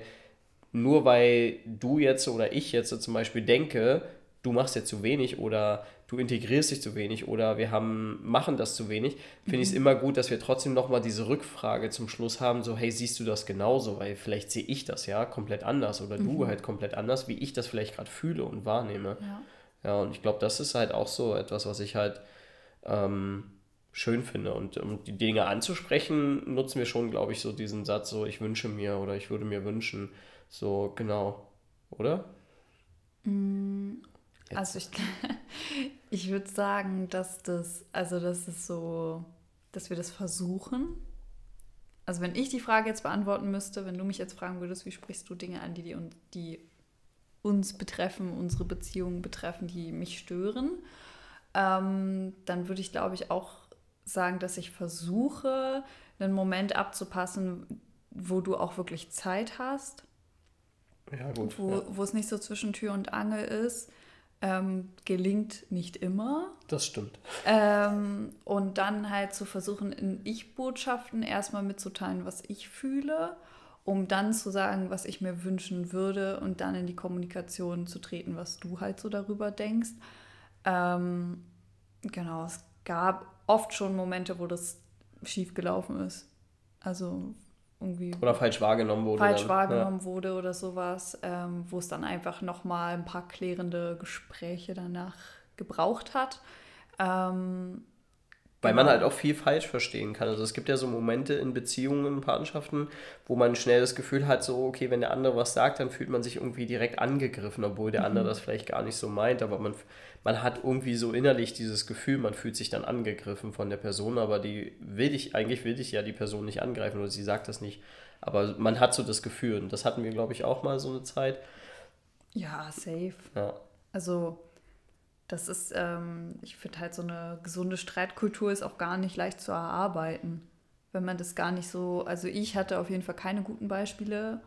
nur weil du jetzt oder ich jetzt so zum Beispiel denke, du machst jetzt zu wenig oder du integrierst dich zu wenig oder wir haben, machen das zu wenig, finde mhm. ich es immer gut, dass wir trotzdem nochmal diese Rückfrage zum Schluss haben, so, hey, siehst du das genauso? Weil vielleicht sehe ich das ja komplett anders oder mhm. du halt komplett anders, wie ich das vielleicht gerade fühle und wahrnehme. Ja, ja und ich glaube, das ist halt auch so etwas, was ich halt ähm, schön finde. Und um die Dinge anzusprechen, nutzen wir schon, glaube ich, so diesen Satz, so ich wünsche mir oder ich würde mir wünschen. So, genau. Oder? Mm, also ich, ich würde sagen, dass das, also das ist so, dass wir das versuchen. Also wenn ich die Frage jetzt beantworten müsste, wenn du mich jetzt fragen würdest, wie sprichst du Dinge an, die, die, die uns betreffen, unsere Beziehungen betreffen, die mich stören, ähm, dann würde ich, glaube ich, auch sagen, dass ich versuche, einen Moment abzupassen, wo du auch wirklich Zeit hast. Ja, gut. Wo, ja. wo es nicht so zwischen Tür und Angel ist. Ähm, gelingt nicht immer. Das stimmt. Ähm, und dann halt zu versuchen, in Ich-Botschaften erstmal mitzuteilen, was ich fühle, um dann zu sagen, was ich mir wünschen würde und dann in die Kommunikation zu treten, was du halt so darüber denkst. Ähm, genau, es gab oft schon Momente, wo das schief gelaufen ist. Also irgendwie. Oder falsch wahrgenommen wurde. Falsch dann. wahrgenommen ja. wurde oder sowas, ähm, wo es dann einfach nochmal ein paar klärende Gespräche danach gebraucht hat. Ähm, weil man genau. halt auch viel falsch verstehen kann. Also es gibt ja so Momente in Beziehungen, in Partnerschaften, wo man schnell das Gefühl hat, so, okay, wenn der andere was sagt, dann fühlt man sich irgendwie direkt angegriffen, obwohl der andere mhm. das vielleicht gar nicht so meint. Aber man, man hat irgendwie so innerlich dieses Gefühl, man fühlt sich dann angegriffen von der Person, aber die will ich, eigentlich will ich ja die Person nicht angreifen oder sie sagt das nicht. Aber man hat so das Gefühl und das hatten wir, glaube ich, auch mal so eine Zeit. Ja, safe. Ja. Also das ist, ähm, ich finde halt so eine gesunde Streitkultur ist auch gar nicht leicht zu erarbeiten. Wenn man das gar nicht so, also ich hatte auf jeden Fall keine guten Beispiele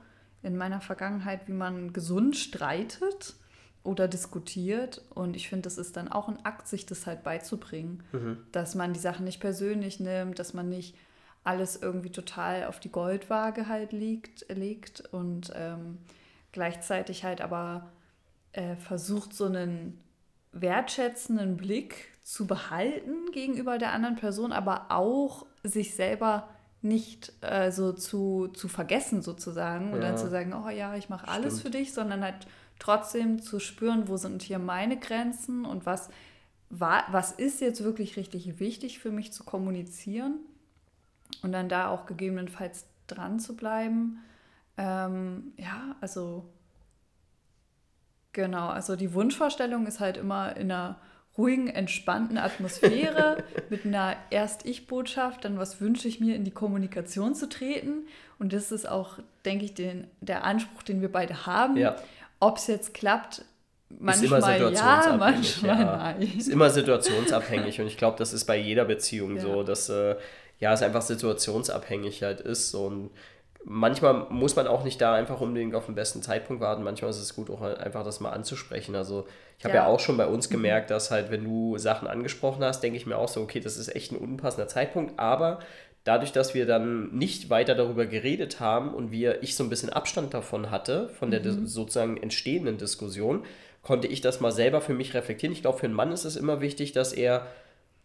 in meiner Vergangenheit, wie man gesund streitet oder diskutiert. Und ich finde, das ist dann auch ein Akt, sich das halt beizubringen, mhm. dass man die Sachen nicht persönlich nimmt, dass man nicht alles irgendwie total auf die Goldwaage halt liegt, legt und ähm, gleichzeitig halt aber äh, versucht, so einen wertschätzenden Blick zu behalten gegenüber der anderen Person, aber auch sich selber nicht äh, so zu, zu vergessen sozusagen und dann zu sagen, oh ja, ich mache alles für dich, sondern halt trotzdem zu spüren, wo sind hier meine Grenzen und was, war, was ist jetzt wirklich richtig wichtig für mich zu kommunizieren und dann da auch gegebenenfalls dran zu bleiben. Ähm, ja, also Genau, also die Wunschvorstellung ist halt immer in einer ruhigen, entspannten Atmosphäre mit einer Erst-Ich-Botschaft, dann was wünsche ich mir, in die Kommunikation zu treten. Und das ist auch, denke ich, den, der Anspruch, den wir beide haben. Ja. Ob es jetzt klappt, manchmal ja, manchmal ja. nein. Ist immer situationsabhängig und ich glaube, das ist bei jeder Beziehung ja. so, dass äh, ja, es einfach situationsabhängig halt ist. Und manchmal muss man auch nicht da einfach unbedingt auf den besten Zeitpunkt warten. Manchmal ist es gut, auch einfach das mal anzusprechen. Also ich habe ja. ja. auch schon bei uns mhm. gemerkt, dass halt, wenn du Sachen angesprochen hast, denke ich mir auch so, okay, das ist echt ein unpassender Zeitpunkt. Aber dadurch, dass wir dann nicht weiter darüber geredet haben und wir, ich so ein bisschen Abstand davon hatte, von der mhm. sozusagen entstehenden Diskussion, konnte ich das mal selber für mich reflektieren. Ich glaube, für einen Mann ist es immer wichtig, dass er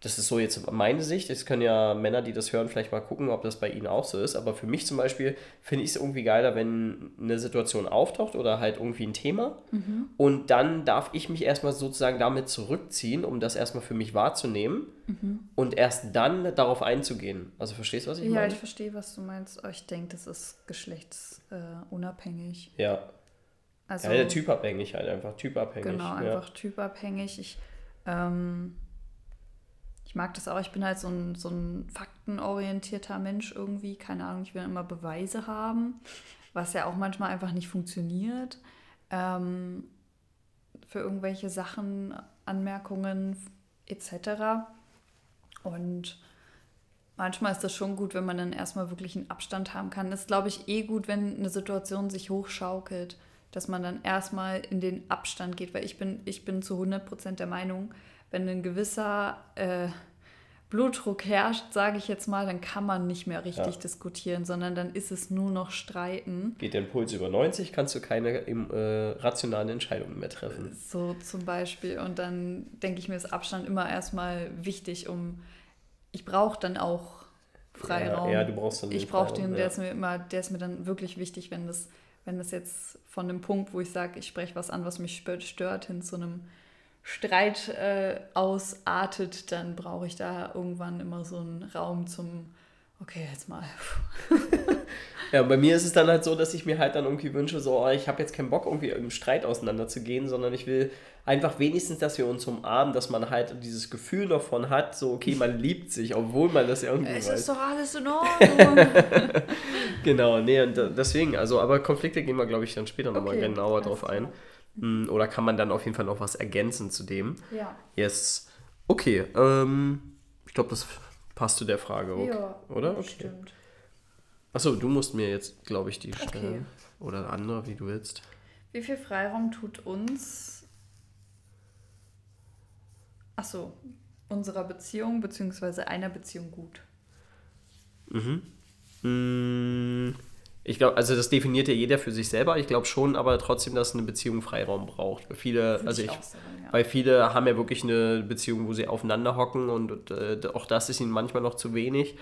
das ist so jetzt meine Sicht. Es können ja Männer, die das hören, vielleicht mal gucken, ob das bei ihnen auch so ist. Aber für mich zum Beispiel finde ich es irgendwie geiler, wenn eine Situation auftaucht oder halt irgendwie ein Thema. Mhm. Und dann darf ich mich erstmal sozusagen damit zurückziehen, um das erstmal für mich wahrzunehmen mhm. und erst dann darauf einzugehen. Also verstehst du, was ich ja, meine? Ja, ich verstehe, was du meinst. Ich denke, das ist geschlechtsunabhängig. Ja. Also, ja, typabhängig halt einfach, typabhängig. Genau, einfach ja. typabhängig. Ich, ähm, ich mag das auch. Ich bin halt so ein, so ein faktenorientierter Mensch irgendwie. Keine Ahnung, ich will immer Beweise haben, was ja auch manchmal einfach nicht funktioniert. Ähm, für irgendwelche Sachen, Anmerkungen etc. Und manchmal ist das schon gut, wenn man dann erstmal wirklich einen Abstand haben kann. Das ist, glaube ich, eh gut, wenn eine Situation sich hochschaukelt, dass man dann erstmal in den Abstand geht, weil ich bin, ich bin zu 100% der Meinung, wenn ein gewisser äh, Blutdruck herrscht, sage ich jetzt mal, dann kann man nicht mehr richtig ja. diskutieren, sondern dann ist es nur noch Streiten. Geht der Impuls über 90, kannst du keine äh, rationalen Entscheidungen mehr treffen. So zum Beispiel. Und dann denke ich mir, ist Abstand immer erstmal wichtig, um. Ich brauche dann auch Freiraum. Ja, ja, du brauchst dann Ich brauche den, der ja. ist mir immer, der ist mir dann wirklich wichtig, wenn das, wenn das jetzt von dem Punkt, wo ich sage, ich spreche was an, was mich stört, hin zu einem Streit äh, ausartet, dann brauche ich da irgendwann immer so einen Raum zum, okay, jetzt mal. ja, bei mir ist es dann halt so, dass ich mir halt dann irgendwie wünsche, so, oh, ich habe jetzt keinen Bock, irgendwie im Streit auseinanderzugehen, sondern ich will einfach wenigstens, dass wir uns umarmen, dass man halt dieses Gefühl davon hat, so, okay, man liebt sich, obwohl man das ja irgendwie es weiß. Es ist doch alles in Ordnung. genau, nee, und deswegen, also, aber Konflikte gehen wir, glaube ich, dann später okay, nochmal genauer drauf ein. Klar. Hm, oder kann man dann auf jeden Fall noch was ergänzen zu dem? Ja. Yes. Okay, ähm, ich glaube, das passt zu der Frage, okay, ja, oder? Okay. Stimmt. Achso, du musst mir jetzt, glaube ich, die okay. stellen. Oder andere, wie du willst. Wie viel Freiraum tut uns, achso, unserer Beziehung bzw. einer Beziehung gut? Mhm. Mmh. Ich glaube, also das definiert ja jeder für sich selber. Ich glaube schon, aber trotzdem, dass eine Beziehung Freiraum braucht. Viele, also ich, sagen, ja. weil viele haben ja wirklich eine Beziehung, wo sie aufeinander hocken und äh, auch das ist ihnen manchmal noch zu wenig.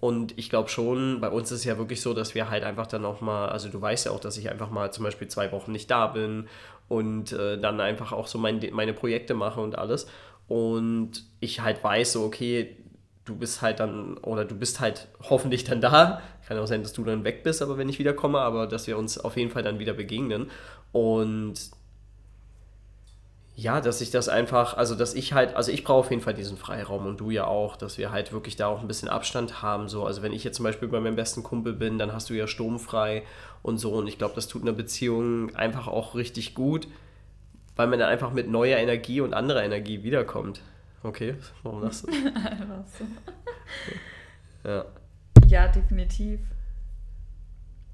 Und ich glaube schon, bei uns ist es ja wirklich so, dass wir halt einfach dann auch mal, also du weißt ja auch, dass ich einfach mal zum Beispiel zwei Wochen nicht da bin und äh, dann einfach auch so mein, meine Projekte mache und alles. Und ich halt weiß so, okay, du bist halt dann, oder du bist halt hoffentlich dann da. Kann auch sein, dass du dann weg bist, aber wenn ich wiederkomme, aber dass wir uns auf jeden Fall dann wieder begegnen. Und ja, dass ich das einfach, also dass ich halt, also ich brauche auf jeden Fall diesen Freiraum und du ja auch, dass wir halt wirklich da auch ein bisschen Abstand haben. So, also wenn ich jetzt zum Beispiel bei meinem besten Kumpel bin, dann hast du ja sturmfrei und so. Und ich glaube, das tut einer Beziehung einfach auch richtig gut, weil man dann einfach mit neuer Energie und anderer Energie wiederkommt. Okay, warum das? Einfach so. Ja. Ja, definitiv.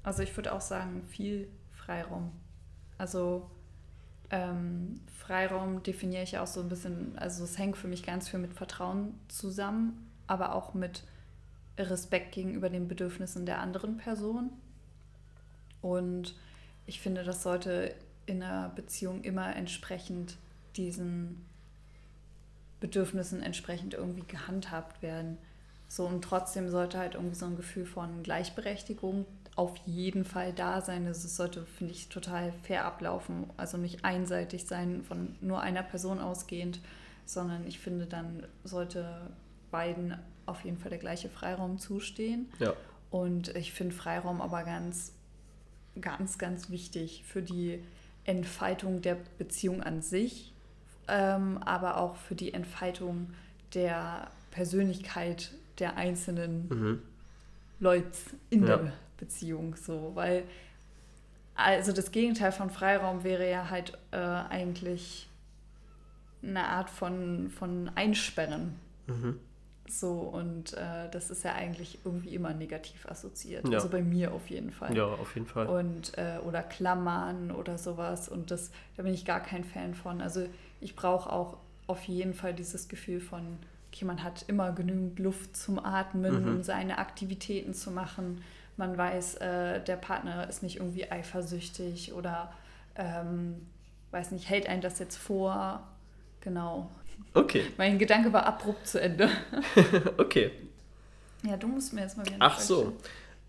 Also ich würde auch sagen, viel Freiraum. Also ähm, Freiraum definiere ich auch so ein bisschen, also es hängt für mich ganz viel mit Vertrauen zusammen, aber auch mit Respekt gegenüber den Bedürfnissen der anderen Person. Und ich finde, das sollte in einer Beziehung immer entsprechend diesen Bedürfnissen entsprechend irgendwie gehandhabt werden. So und trotzdem sollte halt irgendwie so ein Gefühl von Gleichberechtigung auf jeden Fall da sein. Also es sollte, finde ich, total fair ablaufen. Also nicht einseitig sein, von nur einer Person ausgehend, sondern ich finde, dann sollte beiden auf jeden Fall der gleiche Freiraum zustehen. Ja. Und ich finde Freiraum aber ganz, ganz, ganz wichtig für die Entfaltung der Beziehung an sich ähm, aber auch für die Entfaltung der Persönlichkeit der einzelnen mhm. Leute in ja. der Beziehung. So, weil also das Gegenteil von Freiraum wäre ja halt äh, eigentlich eine Art von, von Einsperren. Mhm. So, und äh, das ist ja eigentlich irgendwie immer negativ assoziiert. Ja. Also bei mir auf jeden Fall. Ja, auf jeden Fall. Und, äh, oder Klammern oder sowas. Und das, da bin ich gar kein Fan von. Also ich brauche auch auf jeden Fall dieses Gefühl von, okay, man hat immer genügend Luft zum Atmen, mhm. um seine Aktivitäten zu machen. Man weiß, äh, der Partner ist nicht irgendwie eifersüchtig oder ähm, weiß nicht, hält einen das jetzt vor. Genau. Okay. Mein Gedanke war abrupt zu Ende. okay. Ja, du musst mir jetzt mal wieder. Ach so.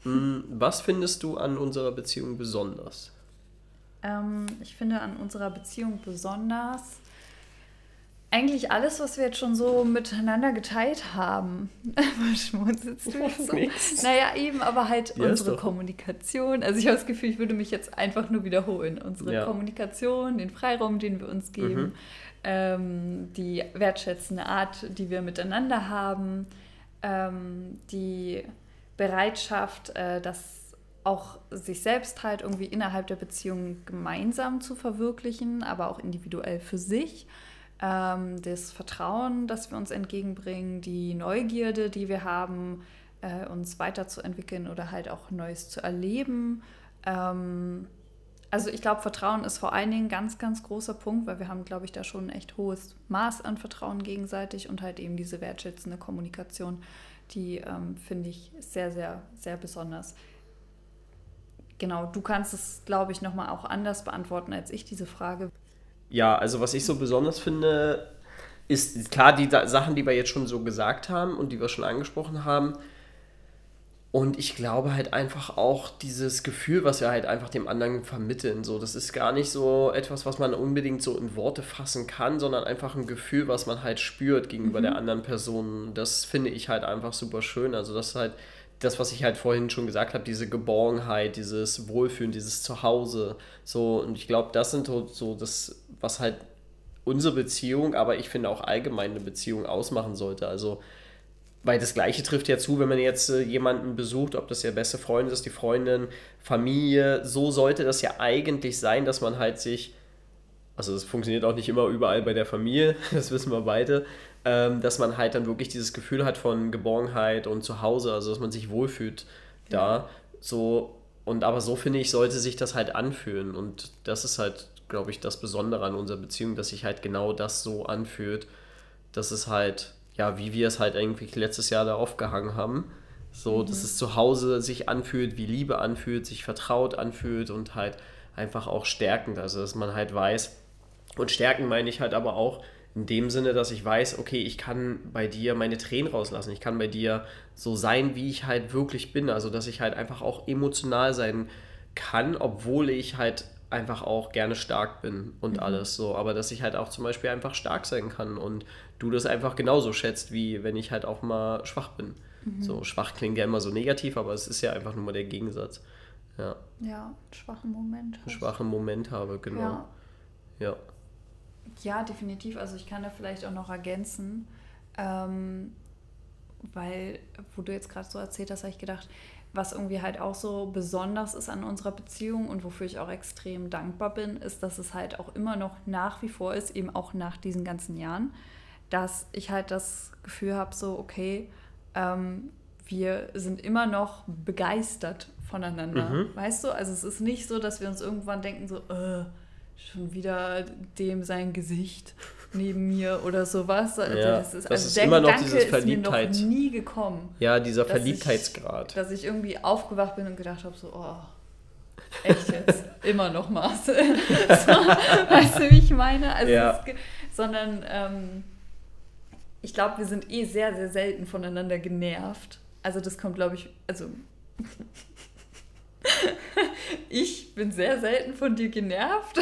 Hm, was findest du an unserer Beziehung besonders? Ähm, ich finde an unserer Beziehung besonders eigentlich alles, was wir jetzt schon so miteinander geteilt haben. Schmunzelst du jetzt so? Nix. Naja, eben, aber halt ja, unsere Kommunikation. Also ich habe das Gefühl, ich würde mich jetzt einfach nur wiederholen. Unsere ja. Kommunikation, den Freiraum, den wir uns geben, mhm. ähm, die wertschätzende Art, die wir miteinander haben, ähm, die Bereitschaft, äh, das auch sich selbst halt irgendwie innerhalb der Beziehung gemeinsam zu verwirklichen, aber auch individuell für sich ähm, das Vertrauen, das wir uns entgegenbringen, die Neugierde, die wir haben, äh, uns weiterzuentwickeln oder halt auch Neues zu erleben. Ähm, also ich glaube, Vertrauen ist vor allen Dingen ein ganz, ganz großer Punkt, weil wir haben, glaube ich, da schon ein echt hohes Maß an Vertrauen gegenseitig und halt eben diese wertschätzende Kommunikation, die ähm, finde ich sehr, sehr, sehr besonders. Genau, du kannst es, glaube ich, nochmal auch anders beantworten als ich diese Frage ja, also was ich so besonders finde, ist klar die Sachen, die wir jetzt schon so gesagt haben und die wir schon angesprochen haben. Und ich glaube halt einfach auch dieses Gefühl, was wir halt einfach dem anderen vermitteln. So, das ist gar nicht so etwas, was man unbedingt so in Worte fassen kann, sondern einfach ein Gefühl, was man halt spürt gegenüber mhm. der anderen Person. Das finde ich halt einfach super schön. Also das ist halt das, was ich halt vorhin schon gesagt habe, diese Geborgenheit, dieses Wohlfühlen, dieses Zuhause. So, und ich glaube, das sind so, so das, was halt unsere Beziehung, aber ich finde auch allgemeine Beziehung ausmachen sollte. Also, weil das Gleiche trifft ja zu, wenn man jetzt äh, jemanden besucht, ob das der beste Freund ist, die Freundin, Familie, so sollte das ja eigentlich sein, dass man halt sich, also das funktioniert auch nicht immer überall bei der Familie, das wissen wir beide, ähm, dass man halt dann wirklich dieses Gefühl hat von Geborgenheit und Zuhause, also dass man sich wohlfühlt da. Ja. So, und aber so finde ich, sollte sich das halt anfühlen. Und das ist halt, glaube ich, das Besondere an unserer Beziehung, dass sich halt genau das so anfühlt, dass es halt, ja, wie wir es halt irgendwie letztes Jahr da aufgehangen haben. So, mhm. dass es zu Hause sich anfühlt, wie Liebe anfühlt, sich vertraut anfühlt und halt einfach auch stärkend. Also, dass man halt weiß, und stärken meine ich halt aber auch, in dem Sinne, dass ich weiß, okay, ich kann bei dir meine Tränen rauslassen, ich kann bei dir so sein, wie ich halt wirklich bin, also dass ich halt einfach auch emotional sein kann, obwohl ich halt einfach auch gerne stark bin und mhm. alles so, aber dass ich halt auch zum Beispiel einfach stark sein kann und du das einfach genauso schätzt, wie wenn ich halt auch mal schwach bin. Mhm. So schwach klingt ja immer so negativ, aber es ist ja einfach nur mal der Gegensatz. Ja. Ja, schwachen Moment. Einen schwachen Moment habe, genau. Ja. ja. Ja, definitiv. Also ich kann da vielleicht auch noch ergänzen, ähm, weil, wo du jetzt gerade so erzählt hast, habe ich gedacht, was irgendwie halt auch so besonders ist an unserer Beziehung und wofür ich auch extrem dankbar bin, ist, dass es halt auch immer noch nach wie vor ist, eben auch nach diesen ganzen Jahren, dass ich halt das Gefühl habe, so, okay, ähm, wir sind immer noch begeistert voneinander. Mhm. Weißt du? Also es ist nicht so, dass wir uns irgendwann denken, so, äh, schon wieder dem sein Gesicht neben mir oder sowas. Also ja, das ist, das also ist der immer Gedanke noch dieses Verliebtheit. ist mir noch nie gekommen. Ja, dieser Verliebtheitsgrad. Ich, dass ich irgendwie aufgewacht bin und gedacht habe, so, oh, echt jetzt, immer noch Maß. so, weißt du, wie ich meine? Also ja. sondern ähm, ich glaube, wir sind eh sehr, sehr selten voneinander genervt. Also das kommt, glaube ich, also ich bin sehr selten von dir genervt.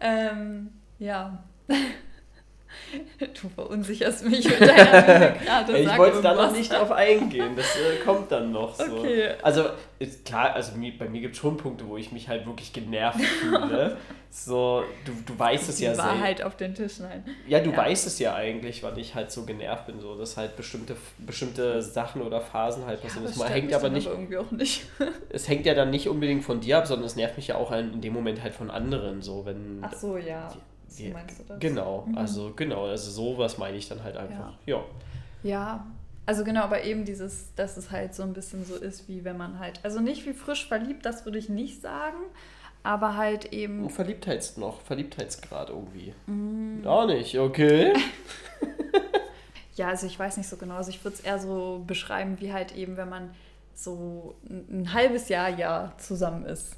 ähm, ja. Du verunsicherst mich mit deiner gerade. Ich wollte da noch nicht drauf eingehen, das äh, kommt dann noch so. Okay. Also ist klar, also bei mir gibt es schon Punkte, wo ich mich halt wirklich genervt fühle. so, du, du weißt es Die ja Wahrheit halt auf den Tisch, nein. Ja, du ja. weißt es ja eigentlich, weil ich halt so genervt bin, so, dass halt bestimmte, bestimmte Sachen oder Phasen halt passieren. Ja, das hängt aber nicht, irgendwie auch nicht. es hängt ja dann nicht unbedingt von dir ab, sondern es nervt mich ja auch in dem Moment halt von anderen, so, wenn... Ach so, ja. Die, so meinst du das? Genau, mhm. also genau, also sowas meine ich dann halt einfach. Ja. ja. Ja, also genau, aber eben dieses, dass es halt so ein bisschen so ist, wie wenn man halt, also nicht wie frisch verliebt, das würde ich nicht sagen, aber halt eben. Und Verliebtheits noch, Verliebtheitsgrad irgendwie. Mm. Auch nicht, okay. ja, also ich weiß nicht so genau. Also ich würde es eher so beschreiben, wie halt eben, wenn man so ein, ein halbes Jahr, ja zusammen ist.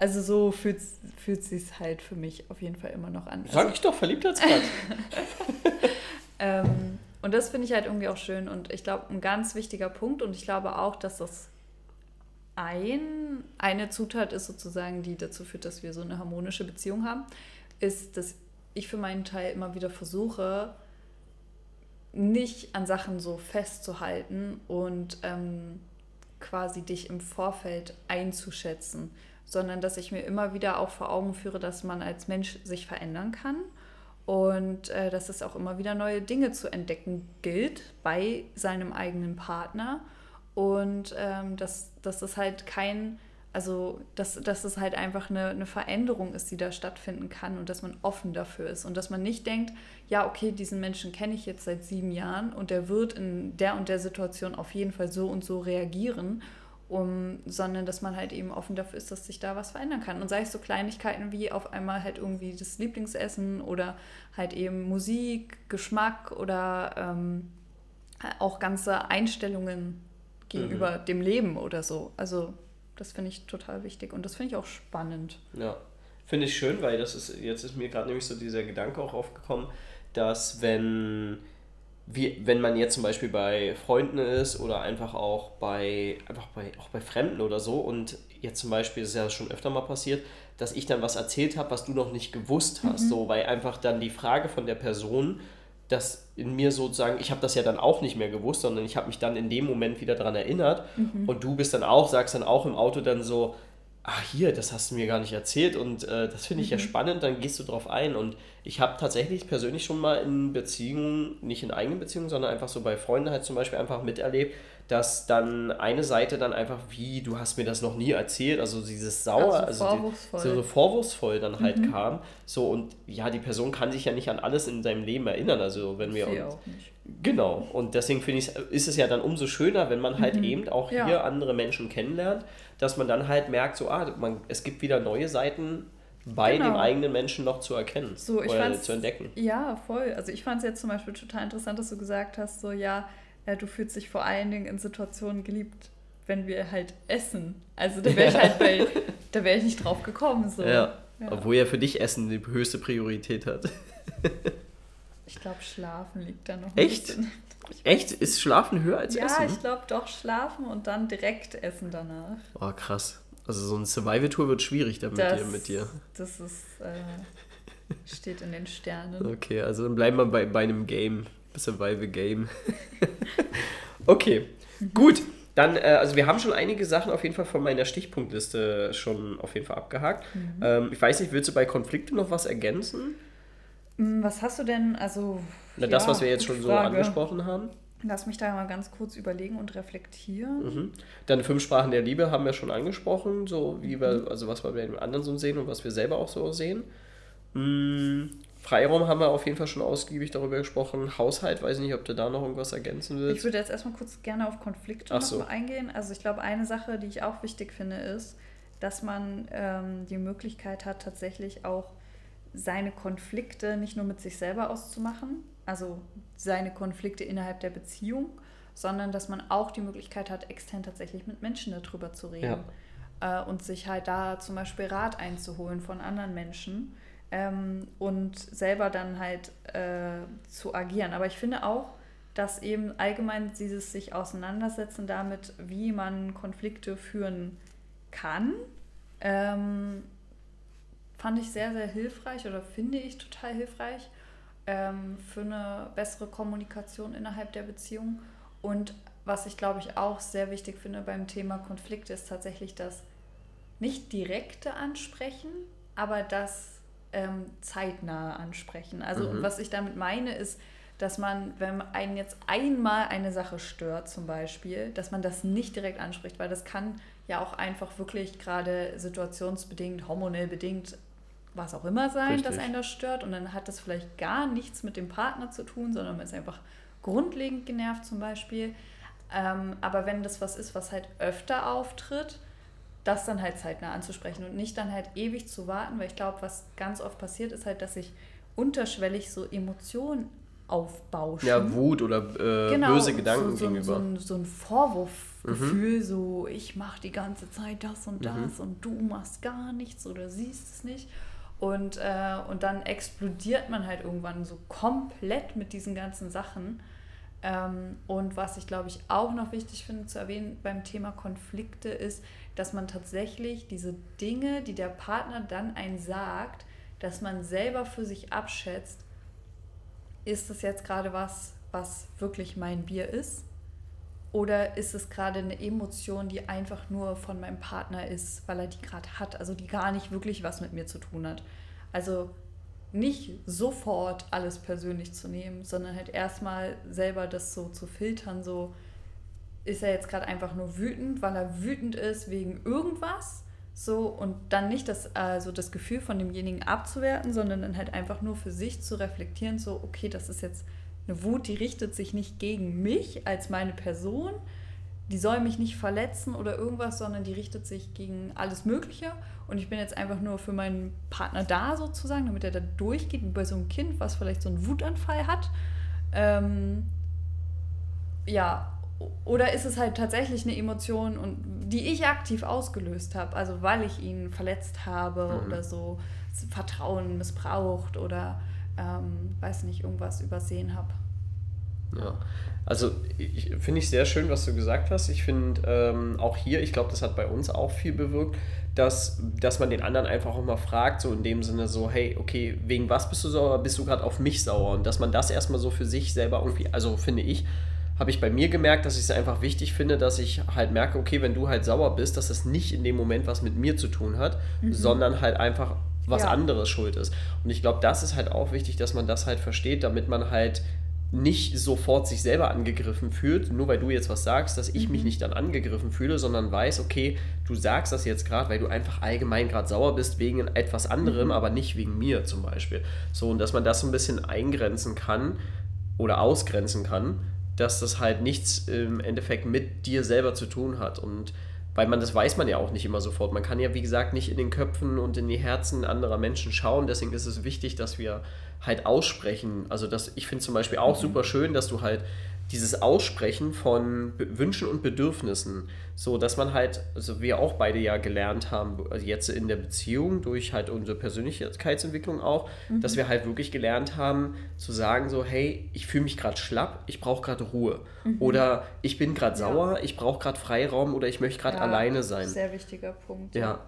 Also so fühlt, fühlt sich halt für mich auf jeden Fall immer noch an. Sag also, ich doch, Verliebtheitsgrad. ähm, und das finde ich halt irgendwie auch schön und ich glaube, ein ganz wichtiger Punkt und ich glaube auch, dass das ein, eine Zutat ist sozusagen, die dazu führt, dass wir so eine harmonische Beziehung haben, ist, dass ich für meinen Teil immer wieder versuche, nicht an Sachen so festzuhalten und ähm, quasi dich im Vorfeld einzuschätzen, sondern dass ich mir immer wieder auch vor Augen führe, dass man als Mensch sich verändern kann und äh, dass es auch immer wieder neue Dinge zu entdecken gilt bei seinem eigenen Partner und ähm, dass, dass das halt kein, also dass, dass es halt einfach eine, eine Veränderung ist, die da stattfinden kann und dass man offen dafür ist und dass man nicht denkt, ja, okay, diesen Menschen kenne ich jetzt seit sieben Jahren und der wird in der und der Situation auf jeden Fall so und so reagieren um, sondern dass man halt eben offen dafür ist, dass sich da was verändern kann. Und sei es so Kleinigkeiten wie auf einmal halt irgendwie das Lieblingsessen oder halt eben Musik, Geschmack oder ähm, auch ganze Einstellungen gegenüber mhm. dem Leben oder so. Also das finde ich total wichtig und das finde ich auch spannend. Ja, finde ich schön, weil das ist, jetzt ist mir gerade nämlich so dieser Gedanke auch aufgekommen, dass wenn wie, wenn man jetzt zum Beispiel bei Freunden ist oder einfach auch bei, einfach bei, auch bei Fremden oder so und jetzt zum Beispiel, ist ja schon öfter mal passiert, dass ich dann was erzählt habe, was du noch nicht gewusst hast, mhm. so, weil einfach dann die Frage von der Person, dass in mir sozusagen, ich habe das ja dann auch nicht mehr gewusst, sondern ich habe mich dann in dem Moment wieder daran erinnert mhm. und du bist dann auch, sagst dann auch im Auto dann so, ach hier, das hast du mir gar nicht erzählt und äh, das finde ich mhm. ja spannend, dann gehst du drauf ein. Und ich habe tatsächlich persönlich schon mal in Beziehungen, nicht in eigenen Beziehungen, sondern einfach so bei Freunden halt zum Beispiel einfach miterlebt, dass dann eine Seite dann einfach wie, du hast mir das noch nie erzählt, also dieses Sauer, also, vorwurfsvoll. Die, so, so, vorwurfsvoll dann halt mhm. kam. So und ja, die Person kann sich ja nicht an alles in seinem Leben erinnern, also wenn wir... Nicht. Genau, und deswegen finde ich, ist es ja dann umso schöner, wenn man halt mhm. eben auch hier ja. andere Menschen kennenlernt, dass man dann halt merkt, so, ah, man, es gibt wieder neue Seiten bei genau. dem eigenen Menschen noch zu erkennen so, oder zu entdecken. Ja, voll. Also ich fand es jetzt zum Beispiel total interessant, dass du gesagt hast, so ja, äh, du fühlst dich vor allen Dingen in Situationen geliebt, wenn wir halt essen. Also da wäre ich halt bei, da wäre ich nicht drauf gekommen. So. Ja. ja. Obwohl ja für dich Essen die höchste Priorität hat. ich glaube, Schlafen liegt da noch. Echt? Echt? Ist Schlafen höher als ja, Essen? Ja, ich glaube doch Schlafen und dann direkt Essen danach. Oh, krass. Also so eine Survival-Tour wird schwierig da mit dir, mit dir. Das ist, äh, steht in den Sternen. Okay, also dann bleiben wir bei, bei einem Game. Survival-Game. okay, mhm. gut. Dann, äh, also wir haben schon einige Sachen auf jeden Fall von meiner Stichpunktliste schon auf jeden Fall abgehakt. Mhm. Ähm, ich weiß nicht, willst du bei Konflikten noch was ergänzen? Mm, was hast du denn, also. Na, ja, das, was wir jetzt schon Frage. so angesprochen haben. Lass mich da mal ganz kurz überlegen und reflektieren. Mhm. Dann fünf Sprachen der Liebe haben wir schon angesprochen, so wie wir, also was wir bei den anderen so sehen und was wir selber auch so sehen. Mhm. Freiraum haben wir auf jeden Fall schon ausgiebig darüber gesprochen. Haushalt, weiß ich nicht, ob du da noch irgendwas ergänzen willst. Ich würde jetzt erstmal kurz gerne auf Konflikte Ach so. eingehen. Also ich glaube, eine Sache, die ich auch wichtig finde, ist, dass man ähm, die Möglichkeit hat, tatsächlich auch seine Konflikte nicht nur mit sich selber auszumachen, also seine Konflikte innerhalb der Beziehung, sondern dass man auch die Möglichkeit hat, extern tatsächlich mit Menschen darüber zu reden ja. äh, und sich halt da zum Beispiel Rat einzuholen von anderen Menschen ähm, und selber dann halt äh, zu agieren. Aber ich finde auch, dass eben allgemein dieses sich auseinandersetzen damit, wie man Konflikte führen kann, ähm, fand ich sehr, sehr hilfreich oder finde ich total hilfreich ähm, für eine bessere Kommunikation innerhalb der Beziehung. Und was ich glaube ich auch sehr wichtig finde beim Thema Konflikte ist tatsächlich das nicht direkte Ansprechen, aber das ähm, zeitnahe Ansprechen. Also mhm. was ich damit meine ist, dass man, wenn einen jetzt einmal eine Sache stört zum Beispiel, dass man das nicht direkt anspricht, weil das kann ja auch einfach wirklich gerade situationsbedingt, hormonell bedingt was auch immer sein, Richtig. dass einen das stört. Und dann hat das vielleicht gar nichts mit dem Partner zu tun, sondern man ist einfach grundlegend genervt zum Beispiel. Ähm, aber wenn das was ist, was halt öfter auftritt, das dann halt zeitnah anzusprechen und nicht dann halt ewig zu warten, weil ich glaube, was ganz oft passiert, ist halt, dass sich unterschwellig so Emotionen aufbauschen. Ja, Wut oder äh, genau, böse Gedanken so, so, gegenüber. So ein, so ein Vorwurfgefühl, mhm. so ich mache die ganze Zeit das und das mhm. und du machst gar nichts oder siehst es nicht. Und, äh, und dann explodiert man halt irgendwann so komplett mit diesen ganzen Sachen. Ähm, und was ich glaube ich auch noch wichtig finde zu erwähnen beim Thema Konflikte ist, dass man tatsächlich diese Dinge, die der Partner dann einen sagt, dass man selber für sich abschätzt, ist das jetzt gerade was, was wirklich mein Bier ist? Oder ist es gerade eine Emotion, die einfach nur von meinem Partner ist, weil er die gerade hat, also die gar nicht wirklich was mit mir zu tun hat? Also nicht sofort alles persönlich zu nehmen, sondern halt erstmal selber das so zu filtern, so ist er jetzt gerade einfach nur wütend, weil er wütend ist wegen irgendwas so und dann nicht das, also das Gefühl von demjenigen abzuwerten, sondern dann halt einfach nur für sich zu reflektieren, so, okay, das ist jetzt eine Wut, die richtet sich nicht gegen mich als meine Person, die soll mich nicht verletzen oder irgendwas, sondern die richtet sich gegen alles Mögliche. Und ich bin jetzt einfach nur für meinen Partner da sozusagen, damit er da durchgeht, wie bei so einem Kind, was vielleicht so einen Wutanfall hat. Ähm, ja, oder ist es halt tatsächlich eine Emotion, und, die ich aktiv ausgelöst habe, also weil ich ihn verletzt habe mhm. oder so Vertrauen missbraucht oder ähm, weiß nicht, irgendwas übersehen habe. Ja, also finde ich sehr schön, was du gesagt hast. Ich finde ähm, auch hier, ich glaube, das hat bei uns auch viel bewirkt, dass, dass man den anderen einfach auch mal fragt, so in dem Sinne so, hey, okay, wegen was bist du sauer? Bist du gerade auf mich sauer? Und dass man das erstmal so für sich selber irgendwie, also finde ich, habe ich bei mir gemerkt, dass ich es einfach wichtig finde, dass ich halt merke, okay, wenn du halt sauer bist, dass das nicht in dem Moment was mit mir zu tun hat, mhm. sondern halt einfach was ja. anderes schuld ist. Und ich glaube, das ist halt auch wichtig, dass man das halt versteht, damit man halt nicht sofort sich selber angegriffen fühlt, nur weil du jetzt was sagst, dass ich mhm. mich nicht dann angegriffen fühle, sondern weiß, okay, du sagst das jetzt gerade, weil du einfach allgemein gerade sauer bist wegen etwas anderem, mhm. aber nicht wegen mir zum Beispiel. So, und dass man das so ein bisschen eingrenzen kann oder ausgrenzen kann, dass das halt nichts im Endeffekt mit dir selber zu tun hat. Und weil man das weiß man ja auch nicht immer sofort. Man kann ja, wie gesagt, nicht in den Köpfen und in die Herzen anderer Menschen schauen. Deswegen ist es wichtig, dass wir halt aussprechen. Also das, ich finde zum Beispiel auch mhm. super schön, dass du halt dieses Aussprechen von Wünschen und Bedürfnissen, so dass man halt, also wir auch beide ja gelernt haben, also jetzt in der Beziehung durch halt unsere Persönlichkeitsentwicklung auch, mhm. dass wir halt wirklich gelernt haben zu sagen so, hey, ich fühle mich gerade schlapp, ich brauche gerade Ruhe mhm. oder ich bin gerade ja. sauer, ich brauche gerade Freiraum oder ich möchte gerade ja, alleine sein. Sehr wichtiger Punkt. Ja.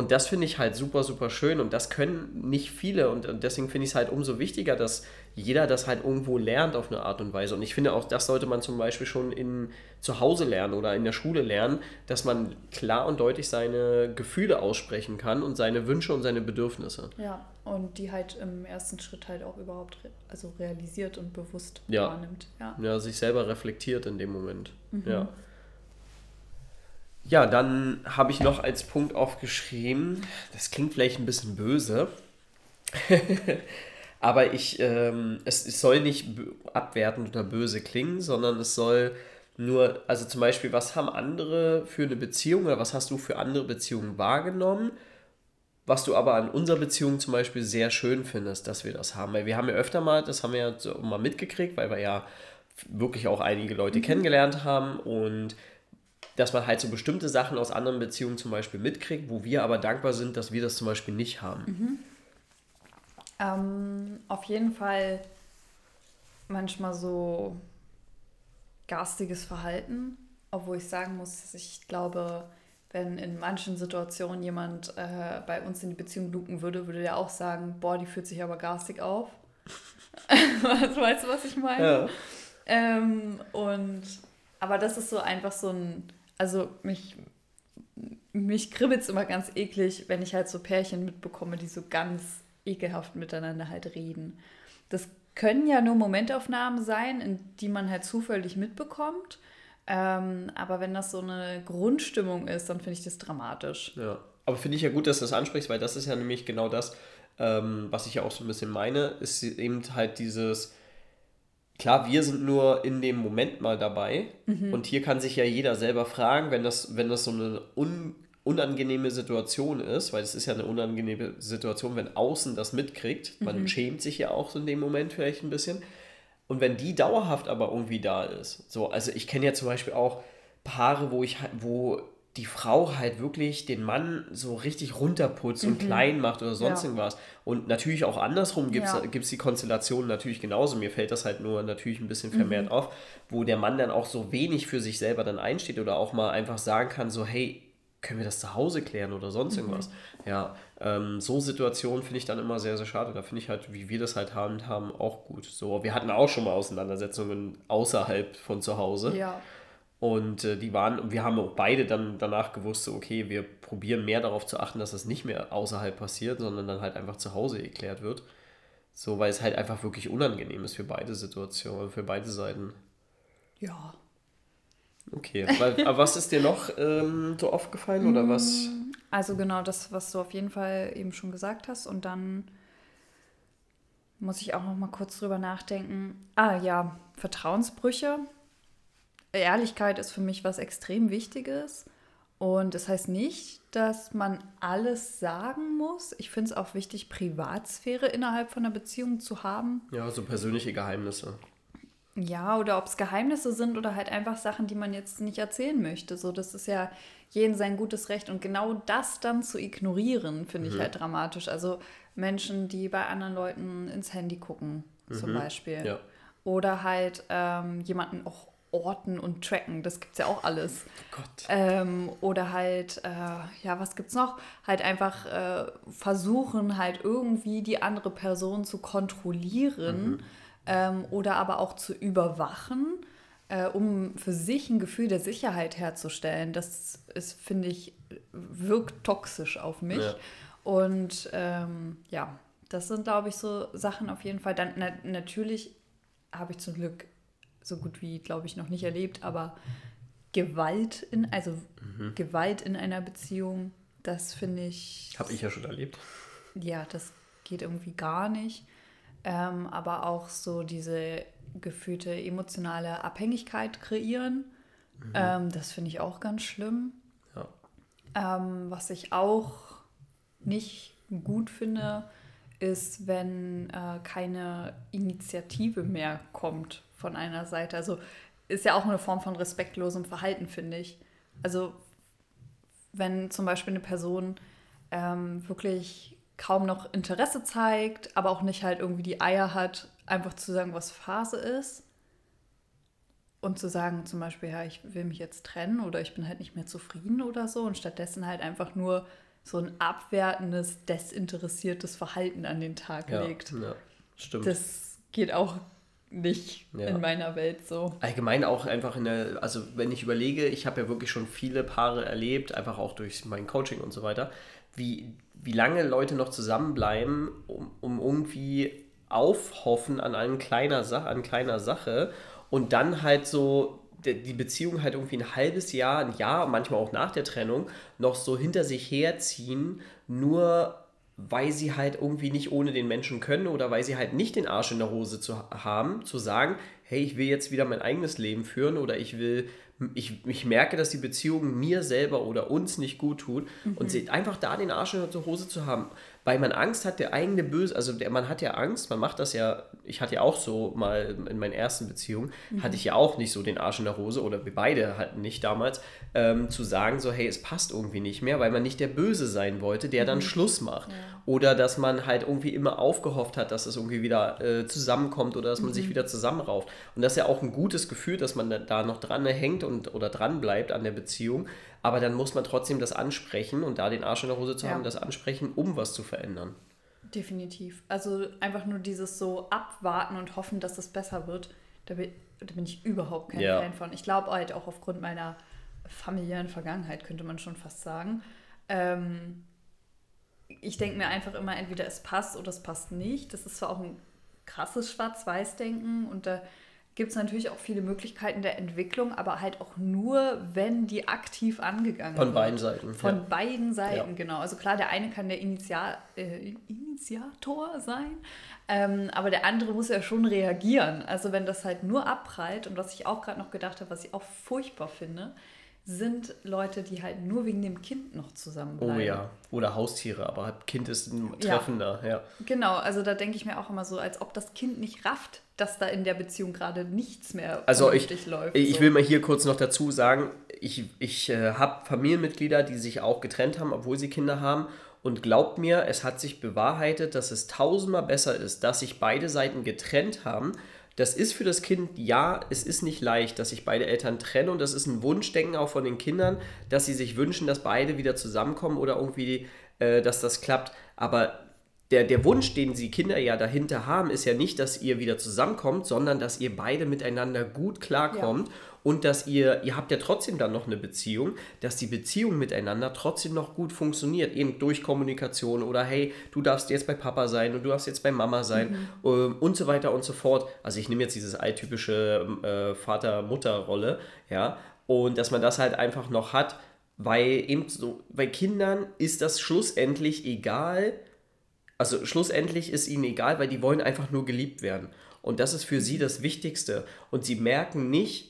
Und das finde ich halt super, super schön und das können nicht viele und, und deswegen finde ich es halt umso wichtiger, dass jeder das halt irgendwo lernt auf eine Art und Weise. Und ich finde auch, das sollte man zum Beispiel schon in, zu Hause lernen oder in der Schule lernen, dass man klar und deutlich seine Gefühle aussprechen kann und seine Wünsche und seine Bedürfnisse. Ja, und die halt im ersten Schritt halt auch überhaupt re also realisiert und bewusst ja. wahrnimmt. Ja. ja, sich selber reflektiert in dem Moment. Mhm. Ja. Ja, dann habe ich noch als Punkt aufgeschrieben, das klingt vielleicht ein bisschen böse, aber ich, ähm, es, es soll nicht abwertend oder böse klingen, sondern es soll nur, also zum Beispiel, was haben andere für eine Beziehung oder was hast du für andere Beziehungen wahrgenommen, was du aber an unserer Beziehung zum Beispiel sehr schön findest, dass wir das haben. Weil wir haben ja öfter mal, das haben wir ja so mal mitgekriegt, weil wir ja wirklich auch einige Leute mhm. kennengelernt haben und dass man halt so bestimmte Sachen aus anderen Beziehungen zum Beispiel mitkriegt, wo wir aber dankbar sind, dass wir das zum Beispiel nicht haben. Mhm. Ähm, auf jeden Fall manchmal so garstiges Verhalten, obwohl ich sagen muss, ich glaube, wenn in manchen Situationen jemand äh, bei uns in die Beziehung luken würde, würde der auch sagen, boah, die fühlt sich aber garstig auf. weißt du, was ich meine? Ja. Ähm, und aber das ist so einfach so ein also mich, mich kribbelt es immer ganz eklig, wenn ich halt so Pärchen mitbekomme, die so ganz ekelhaft miteinander halt reden. Das können ja nur Momentaufnahmen sein, in die man halt zufällig mitbekommt. Ähm, aber wenn das so eine Grundstimmung ist, dann finde ich das dramatisch. Ja, aber finde ich ja gut, dass du das ansprichst, weil das ist ja nämlich genau das, ähm, was ich ja auch so ein bisschen meine, ist eben halt dieses, klar, wir sind nur in dem Moment mal dabei. Mhm. und hier kann sich ja jeder selber fragen, wenn das, wenn das so eine un, unangenehme Situation ist, weil es ist ja eine unangenehme Situation, wenn außen das mitkriegt, man schämt sich ja auch so in dem Moment vielleicht ein bisschen. Und wenn die dauerhaft aber irgendwie da ist, so, also ich kenne ja zum Beispiel auch Paare, wo ich wo die Frau halt wirklich den Mann so richtig runterputzt und klein macht oder sonst Ja. irgendwas. Und natürlich auch andersrum gibt es Ja. die Konstellation natürlich genauso. Mir fällt das halt nur natürlich ein bisschen vermehrt auf, wo der Mann dann auch so wenig für sich selber dann einsteht oder auch mal einfach sagen kann, so hey, können wir das zu Hause klären oder sonst irgendwas. Ja, ähm, so Situationen finde ich dann immer sehr, sehr schade. Da finde ich halt, wie wir das halt haben, haben auch gut. So, wir hatten auch schon mal Auseinandersetzungen außerhalb von zu Hause. Ja. Und äh, die waren, wir haben auch beide dann danach gewusst, so, okay, wir probieren mehr darauf zu achten, dass das nicht mehr außerhalb passiert, sondern dann halt einfach zu Hause geklärt wird. So, weil es halt einfach wirklich unangenehm ist für beide Situationen, für beide Seiten. Ja. Okay, weil, aber was ist dir noch ähm, so aufgefallen oder was? Also genau das, was du auf jeden Fall eben schon gesagt hast. Und dann muss ich auch noch mal kurz drüber nachdenken. Ah ja, Vertrauensbrüche. Ehrlichkeit ist für mich was extrem Wichtiges. Und das heißt nicht, dass man alles sagen muss. Ich finde es auch wichtig, Privatsphäre innerhalb von einer Beziehung zu haben. Ja, so persönliche Geheimnisse. Ja, oder ob es Geheimnisse sind oder halt einfach Sachen, die man jetzt nicht erzählen möchte. So, das ist ja jeden sein gutes Recht. Und genau das dann zu ignorieren, finde ich halt dramatisch. Also Menschen, die bei anderen Leuten ins Handy gucken, zum Beispiel. Ja. Oder halt ähm, jemanden auch orten und tracken. Das gibt es ja auch alles. Gott. Ähm, oder halt, äh, ja, was gibt's noch? Halt einfach äh, versuchen, halt irgendwie die andere Person zu kontrollieren ähm, oder aber auch zu überwachen, äh, um für sich ein Gefühl der Sicherheit herzustellen. Das ist, finde ich, wirkt toxisch auf mich. Ja. Und ähm, ja, das sind, glaube ich, so Sachen auf jeden Fall. Dann na natürlich habe ich zum Glück so gut wie, glaube ich, noch nicht erlebt, aber Gewalt in, also Gewalt in einer Beziehung, das finde ich, Habe ich ja schon erlebt. ja, das geht irgendwie gar nicht. Ähm, aber auch so diese gefühlte emotionale Abhängigkeit kreieren, ähm, das finde ich auch ganz schlimm. Ja. Ähm, was ich auch nicht gut finde, ist, wenn äh, keine Initiative mehr kommt von einer Seite. Also ist ja auch eine Form von respektlosem Verhalten, finde ich. Also wenn zum Beispiel eine Person ähm, wirklich kaum noch Interesse zeigt, aber auch nicht halt irgendwie die Eier hat, einfach zu sagen, was Phase ist. Und zu sagen zum Beispiel, ja, ich will mich jetzt trennen oder ich bin halt nicht mehr zufrieden oder so. Und stattdessen halt einfach nur so ein abwertendes, desinteressiertes Verhalten an den Tag Ja, legt. ja stimmt. Das geht auch nicht Ja. in meiner Welt so. Allgemein auch einfach in der, also wenn ich überlege, ich habe ja wirklich schon viele Paare erlebt, einfach auch durch mein Coaching und so weiter, wie, wie lange Leute noch zusammenbleiben, um, um irgendwie aufhoffen an, einem kleiner Sa an kleiner Sache und dann halt so die die Beziehung halt irgendwie ein halbes Jahr, ein Jahr, manchmal auch nach der Trennung, noch so hinter sich herziehen, nur weil sie halt irgendwie nicht ohne den Menschen können oder weil sie halt nicht den Arsch in der Hose zu haben, zu sagen, hey, ich will jetzt wieder mein eigenes Leben führen oder ich will, ich, ich merke, dass die Beziehung mir selber oder uns nicht gut tut und sie einfach da den Arsch in der Hose zu haben, weil man Angst hat, der eigene Böse, also der, man hat ja Angst, man macht das ja, ich hatte ja auch so mal in meinen ersten Beziehungen, hatte ich ja auch nicht so den Arsch in der Hose oder wir beide hatten nicht damals, ähm, zu sagen so, hey, es passt irgendwie nicht mehr, weil man nicht der Böse sein wollte, der dann Schluss macht. Oder dass man halt irgendwie immer aufgehofft hat, dass es irgendwie wieder äh, zusammenkommt oder dass man sich wieder zusammenrauft. Und das ist ja auch ein gutes Gefühl, dass man da, da noch dran hängt und oder dran bleibt an der Beziehung. Aber dann muss man trotzdem das ansprechen und da den Arsch in der Hose zu Ja. haben, das ansprechen, um was zu verändern. Definitiv. Also einfach nur dieses so abwarten und hoffen, dass es besser wird. Da bin, da bin ich überhaupt kein Ja. Fan von. Ich glaube halt auch aufgrund meiner familiären Vergangenheit, könnte man schon fast sagen. Ähm, ich denke mir einfach immer, entweder es passt oder es passt nicht. Das ist zwar auch ein krasses Schwarz-Weiß-Denken und da gibt es natürlich auch viele Möglichkeiten der Entwicklung, aber halt auch nur, wenn die aktiv angegangen Von wird. beiden Seiten. Von ja. beiden Seiten, ja. genau. Also klar, der eine kann der Initial, äh, Initiator sein, ähm, aber der andere muss ja schon reagieren. Also wenn das halt nur abprallt und was ich auch gerade noch gedacht habe, was ich auch furchtbar finde, sind Leute, die halt nur wegen dem Kind noch zusammenbleiben. Oh ja, oder Haustiere, aber Kind ist ein treffender, ja. ja. Genau, also da denke ich mir auch immer so, als ob das Kind nicht rafft, dass da in der Beziehung gerade nichts mehr also ich, läuft. Ich so. will mal hier kurz noch dazu sagen, ich, ich äh, habe Familienmitglieder, die sich auch getrennt haben, obwohl sie Kinder haben. Und glaubt mir, es hat sich bewahrheitet, dass es tausendmal besser ist, dass sich beide Seiten getrennt haben, das ist für das Kind, ja, es ist nicht leicht, dass sich beide Eltern trennen. Und das ist ein Wunschdenken auch von den Kindern, dass sie sich wünschen, dass beide wieder zusammenkommen oder irgendwie, äh, dass das klappt. Aber der, der Wunsch, den sie Kinder ja dahinter haben, ist ja nicht, dass ihr wieder zusammenkommt, sondern dass ihr beide miteinander gut klarkommt. Ja und dass ihr, ihr habt ja trotzdem dann noch eine Beziehung, dass die Beziehung miteinander trotzdem noch gut funktioniert, eben durch Kommunikation oder hey, du darfst jetzt bei Papa sein und du darfst jetzt bei Mama sein mhm. ähm, und so weiter und so fort. Also ich nehme jetzt dieses alltypische äh, Vater-Mutter-Rolle, ja, und dass man das halt einfach noch hat, weil eben so, bei Kindern ist das schlussendlich egal, also schlussendlich ist ihnen egal, weil die wollen einfach nur geliebt werden. Und das ist für sie das Wichtigste. Und sie merken nicht,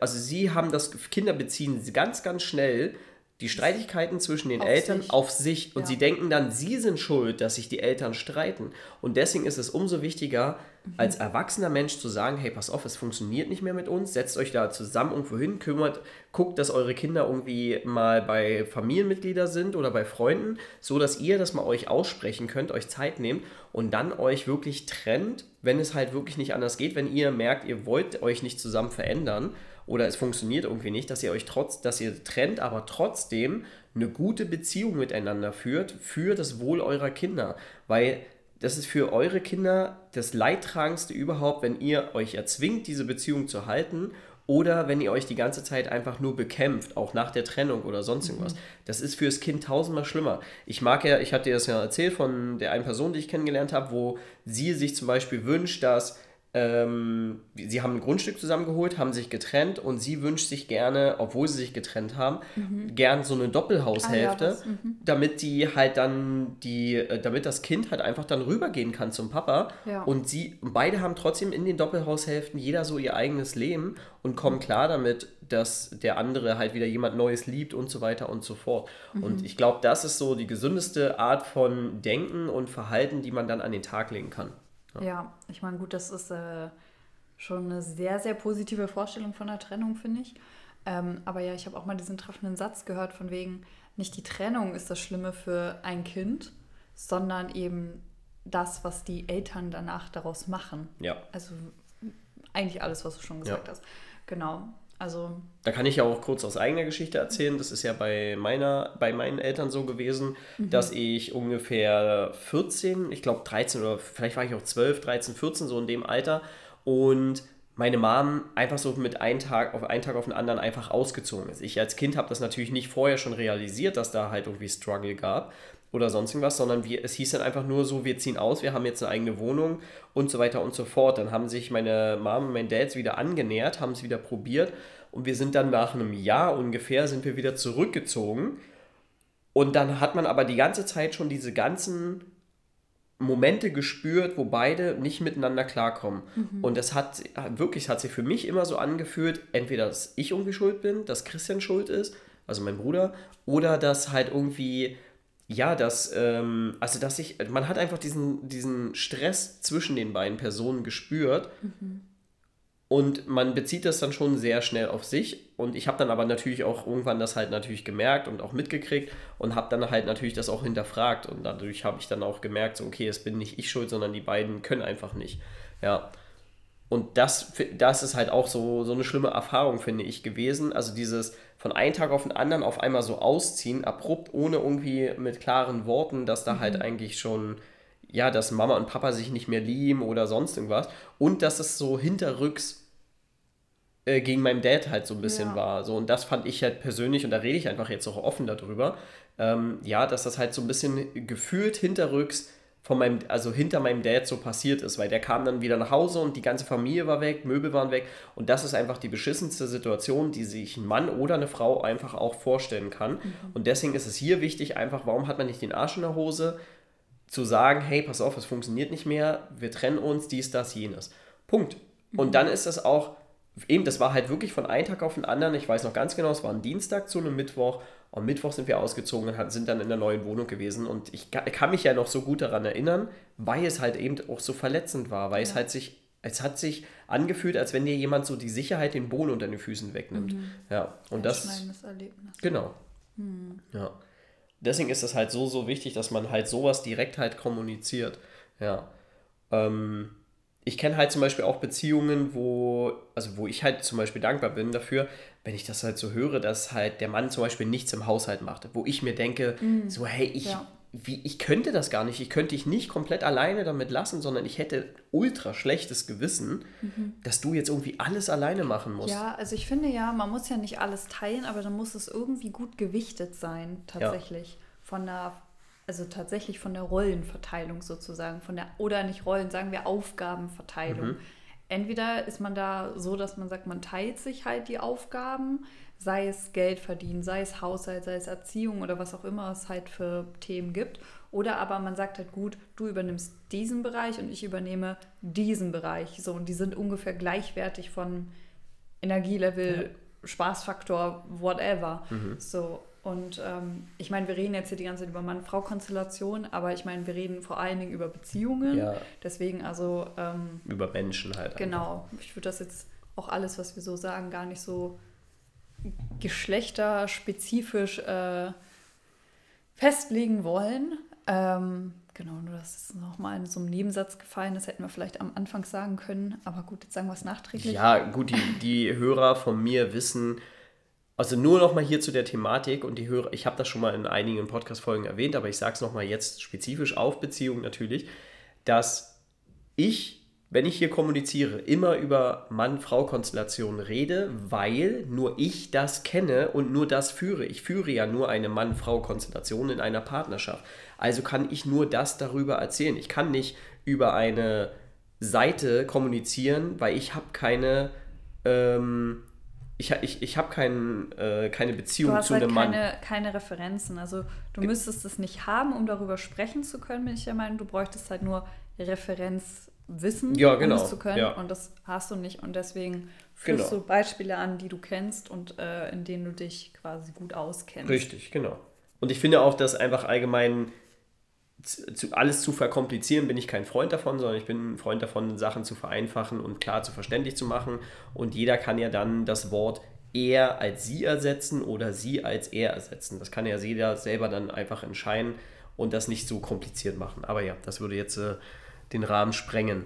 also sie haben das, Kinder beziehen ganz, ganz schnell die Streitigkeiten zwischen den auf Eltern sich. auf sich und ja. sie denken dann, sie sind schuld, dass sich die Eltern streiten. Und deswegen ist es umso wichtiger, mhm. als erwachsener Mensch zu sagen, hey, pass auf, es funktioniert nicht mehr mit uns, setzt euch da zusammen irgendwo hin, kümmert, guckt, dass eure Kinder irgendwie mal bei Familienmitgliedern sind oder bei Freunden, so dass ihr das mal euch aussprechen könnt, euch Zeit nehmt und dann euch wirklich trennt, wenn es halt wirklich nicht anders geht, wenn ihr merkt, ihr wollt euch nicht zusammen verändern oder es funktioniert irgendwie nicht, dass ihr euch trotz, dass ihr trennt, aber trotzdem eine gute Beziehung miteinander führt für das Wohl eurer Kinder. Weil das ist für eure Kinder das Leidtragendste überhaupt, wenn ihr euch erzwingt, diese Beziehung zu halten oder wenn ihr euch die ganze Zeit einfach nur bekämpft, auch nach der Trennung oder sonst irgendwas. Mhm. Das ist fürs Kind tausendmal schlimmer. Ich mag ja, ich hatte dir das ja erzählt von der einen Person, die ich kennengelernt habe, wo sie sich zum Beispiel wünscht, dass ähm, sie haben ein Grundstück zusammengeholt, haben sich getrennt und sie wünscht sich gerne, obwohl sie sich getrennt haben, mhm. gern so eine Doppelhaushälfte, ah, ja, mhm. damit die halt dann die, äh, damit das Kind halt einfach dann rübergehen kann zum Papa. Ja. Und sie, beide haben trotzdem in den Doppelhaushälften jeder so ihr eigenes Leben und kommen klar damit, dass der andere halt wieder jemand Neues liebt und so weiter und so fort. Mhm. Und ich glaube, das ist so die gesündeste Art von Denken und Verhalten, die man dann an den Tag legen kann. Ja, ja ich meine, gut, das ist äh, schon eine sehr, sehr positive Vorstellung von der Trennung, finde ich. Ähm, aber ja, ich habe auch mal diesen treffenden Satz gehört von wegen, nicht die Trennung ist das Schlimme für ein Kind, sondern eben das, was die Eltern danach daraus machen. Ja. Also eigentlich alles, was du schon gesagt ja. hast. Genau. Also. Da kann ich ja auch kurz aus eigener Geschichte erzählen. Das ist ja bei meiner, bei meinen Eltern so gewesen, mhm. dass ich ungefähr 14, ich glaube 13 oder vielleicht war ich auch 12, 13, 14, so in dem Alter. Und meine Mom einfach so mit einem Tag auf einen Tag auf den anderen einfach ausgezogen ist. Ich als Kind habe das natürlich nicht vorher schon realisiert, dass da halt irgendwie Struggle gab oder sonst irgendwas, sondern wir, es hieß dann einfach nur so, wir ziehen aus, wir haben jetzt eine eigene Wohnung und so weiter und so fort. Dann haben sich meine Mom und mein Dad wieder angenähert, haben es wieder probiert und wir sind dann nach einem Jahr ungefähr, sind wir wieder zurückgezogen und dann hat man aber die ganze Zeit schon diese ganzen Momente gespürt, wo beide nicht miteinander klarkommen. Mhm. Und es hat wirklich, hat sich für mich immer so angefühlt, entweder, dass ich irgendwie schuld bin, dass Christian schuld ist, also mein Bruder, oder dass halt irgendwie ja, dass, ähm, also dass ich, man hat einfach diesen, diesen Stress zwischen den beiden Personen gespürt mhm. und man bezieht das dann schon sehr schnell auf sich und ich habe dann aber natürlich auch irgendwann das halt natürlich gemerkt und auch mitgekriegt und habe dann halt natürlich das auch hinterfragt und dadurch habe ich dann auch gemerkt, so okay, es bin nicht ich schuld, sondern die beiden können einfach nicht, ja. Und das, das ist halt auch so, so eine schlimme Erfahrung, finde ich, gewesen. Also dieses von einem Tag auf den anderen auf einmal so ausziehen, abrupt, ohne irgendwie mit klaren Worten, dass da halt mhm. halt eigentlich schon, ja, dass Mama und Papa sich nicht mehr lieben oder sonst irgendwas. Und dass es so hinterrücks äh, gegen meinem Dad halt so ein bisschen ja. war. So, und das fand ich halt persönlich, und da rede ich einfach jetzt auch offen darüber, ähm, ja, dass das halt so ein bisschen gefühlt hinterrücks von meinem, also hinter meinem Dad so passiert ist, weil der kam dann wieder nach Hause und die ganze Familie war weg, Möbel waren weg und das ist einfach die beschissenste Situation, die sich ein Mann oder eine Frau einfach auch vorstellen kann. Mhm. Und deswegen ist es hier wichtig, einfach, warum hat man nicht den Arsch in der Hose, zu sagen, hey, pass auf, es funktioniert nicht mehr, wir trennen uns, dies, das, jenes. Punkt. Und mhm. dann ist es auch, eben, das war halt wirklich von einem Tag auf den anderen, ich weiß noch ganz genau, es war ein Dienstag zu einem Mittwoch am Mittwoch sind wir ausgezogen und sind dann in der neuen Wohnung gewesen. Und ich kann mich ja noch so gut daran erinnern, weil es halt eben auch so verletzend war, weil ja. es halt sich, es hat sich angefühlt, als wenn dir jemand so die Sicherheit, den Boden unter den Füßen wegnimmt. Mhm. Ja, und das. Erlebnis. Genau. Mhm. Ja. Deswegen ist es halt so, so wichtig, dass man halt sowas direkt halt kommuniziert. Ja. Ähm, ich kenne halt zum Beispiel auch Beziehungen, wo, also wo ich halt zum Beispiel dankbar bin dafür, wenn ich das halt so höre, dass halt der Mann zum Beispiel nichts im Haushalt macht, wo ich mir denke, mhm. so, hey, ich, ja. wie, ich könnte das gar nicht, ich könnte dich nicht komplett alleine damit lassen, sondern ich hätte ultra schlechtes Gewissen, mhm. dass du jetzt irgendwie alles alleine machen musst. Ja, also ich finde ja, man muss ja nicht alles teilen, aber dann muss es irgendwie gut gewichtet sein, tatsächlich. Ja. Von der, also tatsächlich von der Rollenverteilung sozusagen, von der, oder nicht Rollen, sagen wir Aufgabenverteilung. Mhm entweder ist man da so, dass man sagt, man teilt sich halt die Aufgaben, sei es Geld verdienen, sei es Haushalt, sei es Erziehung oder was auch immer es halt für Themen gibt. Oder aber man sagt halt gut, du übernimmst diesen Bereich und ich übernehme diesen Bereich. So, und die sind ungefähr gleichwertig von Energielevel, ja. Spaßfaktor, whatever. Mhm. So, und ähm, ich meine, wir reden jetzt hier die ganze Zeit über Mann-Frau-Konstellation, aber ich meine, wir reden vor allen Dingen über Beziehungen. Ja. Deswegen also. Ähm, über Menschen halt. Genau. Einfach. Ich würde das jetzt auch alles, was wir so sagen, gar nicht so geschlechterspezifisch äh, festlegen wollen. Ähm, genau, nur das ist nochmal in so einem Nebensatz gefallen. Das hätten wir vielleicht am Anfang sagen können. Aber gut, jetzt sagen wir es nachträglich. Ja, gut, die, die Hörer von mir wissen, also nur noch mal hier zu der Thematik und die Hörer, ich habe das schon mal in einigen Podcast-Folgen erwähnt, aber ich sage es noch mal jetzt spezifisch auf Beziehungen natürlich, dass ich, wenn ich hier kommuniziere, immer über Mann-Frau-Konstellationen rede, weil nur ich das kenne und nur das führe. Ich führe ja nur eine Mann-Frau-Konstellation in einer Partnerschaft. Also kann ich nur das darüber erzählen. Ich kann nicht über eine Seite kommunizieren, weil ich habe keine... Ähm, ich, ich, ich habe kein, äh, keine Beziehung du hast zu halt einem keine, Mann. Keine Referenzen. Also du müsstest es nicht haben, um darüber sprechen zu können, bin ich der Meinung. Du bräuchtest halt nur Referenzwissen, ja, genau. um es zu können. Ja. Und das hast du nicht. Und deswegen führst genau. du Beispiele an, die du kennst und äh, in denen du dich quasi gut auskennst. Richtig, genau. Und ich finde auch, dass einfach allgemein zu, alles zu verkomplizieren, bin ich kein Freund davon, sondern ich bin ein Freund davon, Sachen zu vereinfachen und klar zu verständlich zu machen. Und jeder kann ja dann das Wort er als sie ersetzen oder sie als er ersetzen. Das kann ja jeder selber dann einfach entscheiden und das nicht so kompliziert machen. Aber ja, das würde jetzt äh, den Rahmen sprengen.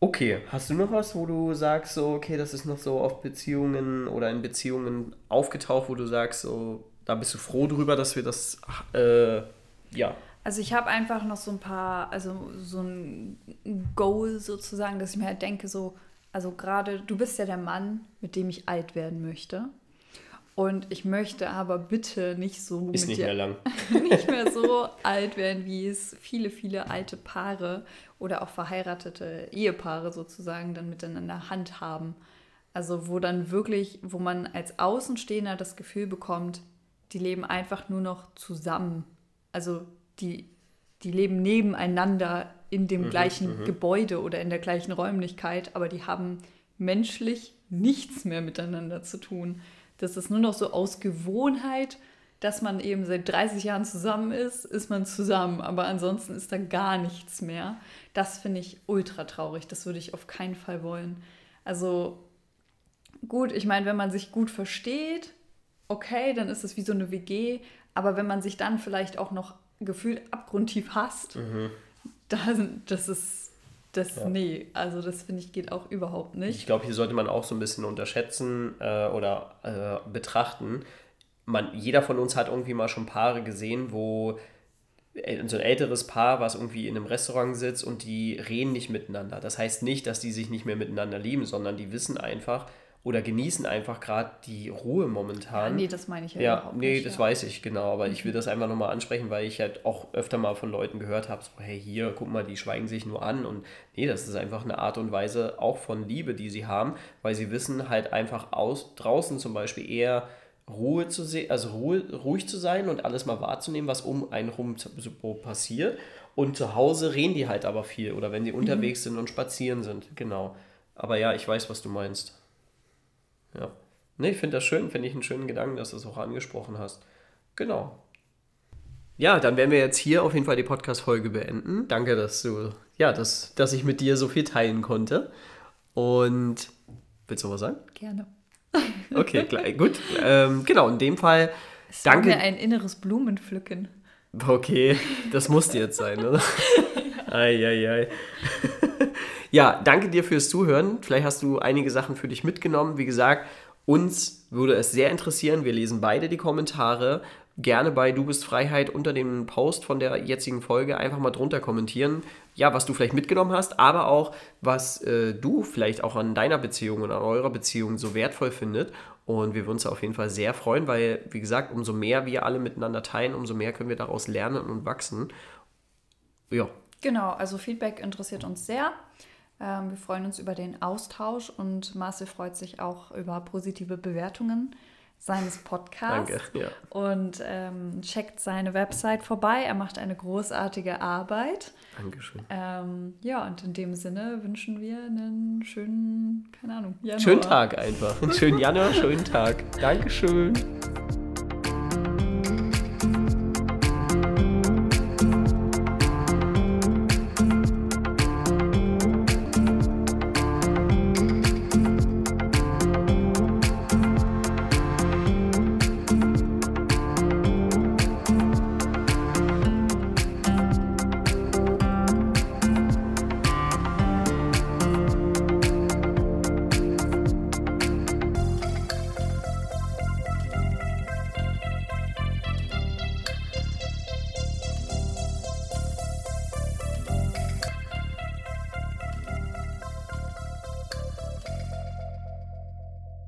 Okay, hast du noch was, wo du sagst, so, okay, das ist noch so auf Beziehungen oder in Beziehungen aufgetaucht, wo du sagst, so, da bist du froh drüber, dass wir das, äh, ja, also ich habe einfach noch so ein paar, also so ein Goal sozusagen, dass ich mir halt denke, so, also gerade, du bist ja der Mann, mit dem ich alt werden möchte. Und ich möchte aber bitte nicht so. Ist nicht mehr lang. nicht mehr so alt werden, wie es viele, viele alte Paare oder auch verheiratete Ehepaare sozusagen dann miteinander handhaben. Also, wo dann wirklich, wo man als Außenstehender das Gefühl bekommt, die leben einfach nur noch zusammen. Also die, die leben nebeneinander in dem mhm, gleichen mhm. Gebäude oder in der gleichen Räumlichkeit, aber die haben menschlich nichts mehr miteinander zu tun. Das ist nur noch so aus Gewohnheit, dass man eben seit 30 Jahren zusammen ist, ist man zusammen, aber ansonsten ist da gar nichts mehr. Das finde ich ultra traurig, das würde ich auf keinen Fall wollen. Also gut, ich meine, wenn man sich gut versteht, okay, dann ist es wie so eine WG, aber wenn man sich dann vielleicht auch noch gefühlt abgrundtief hasst, mhm. das, das ist das, ja. nee, also das finde ich geht auch überhaupt nicht. Ich glaube, hier sollte man auch so ein bisschen unterschätzen äh, oder äh, betrachten. Man, jeder von uns hat irgendwie mal schon Paare gesehen, wo so ein älteres Paar, was irgendwie in einem Restaurant sitzt und die reden nicht miteinander. Das heißt nicht, dass die sich nicht mehr miteinander lieben, sondern die wissen einfach, oder genießen einfach gerade die Ruhe momentan. Ja, nee, das meine ich ja, ja überhaupt nee, nicht. Nee, das ja. weiß ich, genau. Aber mhm. ich will das einfach nochmal ansprechen, weil ich halt auch öfter mal von Leuten gehört habe, so, hey, hier, guck mal, die schweigen sich nur an. Und nee, das ist einfach eine Art und Weise auch von Liebe, die sie haben, weil sie wissen halt einfach aus, draußen zum Beispiel eher Ruhe zu sehen, also Ruhe, ruhig zu sein und alles mal wahrzunehmen, was um einen rum passiert. Und zu Hause reden die halt aber viel oder wenn die mhm. unterwegs sind und spazieren sind, genau. Aber ja, ich weiß, was du meinst. Ja. Ne, ich finde das schön, finde ich einen schönen Gedanken, dass du es auch angesprochen hast. Genau. Ja, dann werden wir jetzt hier auf jeden Fall die Podcast-Folge beenden. Danke, dass du, ja, dass, dass ich mit dir so viel teilen konnte. Und willst du was sagen? Gerne. Okay, klar, gut. Ähm, genau, in dem Fall. Es danke. mir ein inneres Blumenpflücken. Okay, das musste jetzt sein, oder? Eieiei. Ja, danke dir fürs Zuhören. Vielleicht hast du einige Sachen für dich mitgenommen. Wie gesagt, uns würde es sehr interessieren. Wir lesen beide die Kommentare. Gerne bei Du bist Freiheit unter dem Post von der jetzigen Folge einfach mal drunter kommentieren. Ja, was du vielleicht mitgenommen hast, aber auch, was äh, du vielleicht auch an deiner Beziehung und an eurer Beziehung so wertvoll findet. Und wir würden uns auf jeden Fall sehr freuen, weil, wie gesagt, umso mehr wir alle miteinander teilen, umso mehr können wir daraus lernen und wachsen. Ja. Genau, also Feedback interessiert uns sehr. Ähm, wir freuen uns über den Austausch und Marcel freut sich auch über positive Bewertungen seines Podcasts. Danke, ja. Und ähm, checkt seine Website vorbei. Er macht eine großartige Arbeit. Dankeschön. Ähm, ja, und in dem Sinne wünschen wir einen schönen, keine Ahnung, Januar. Schönen Tag einfach. Einen schönen Januar, schönen Tag. Dankeschön.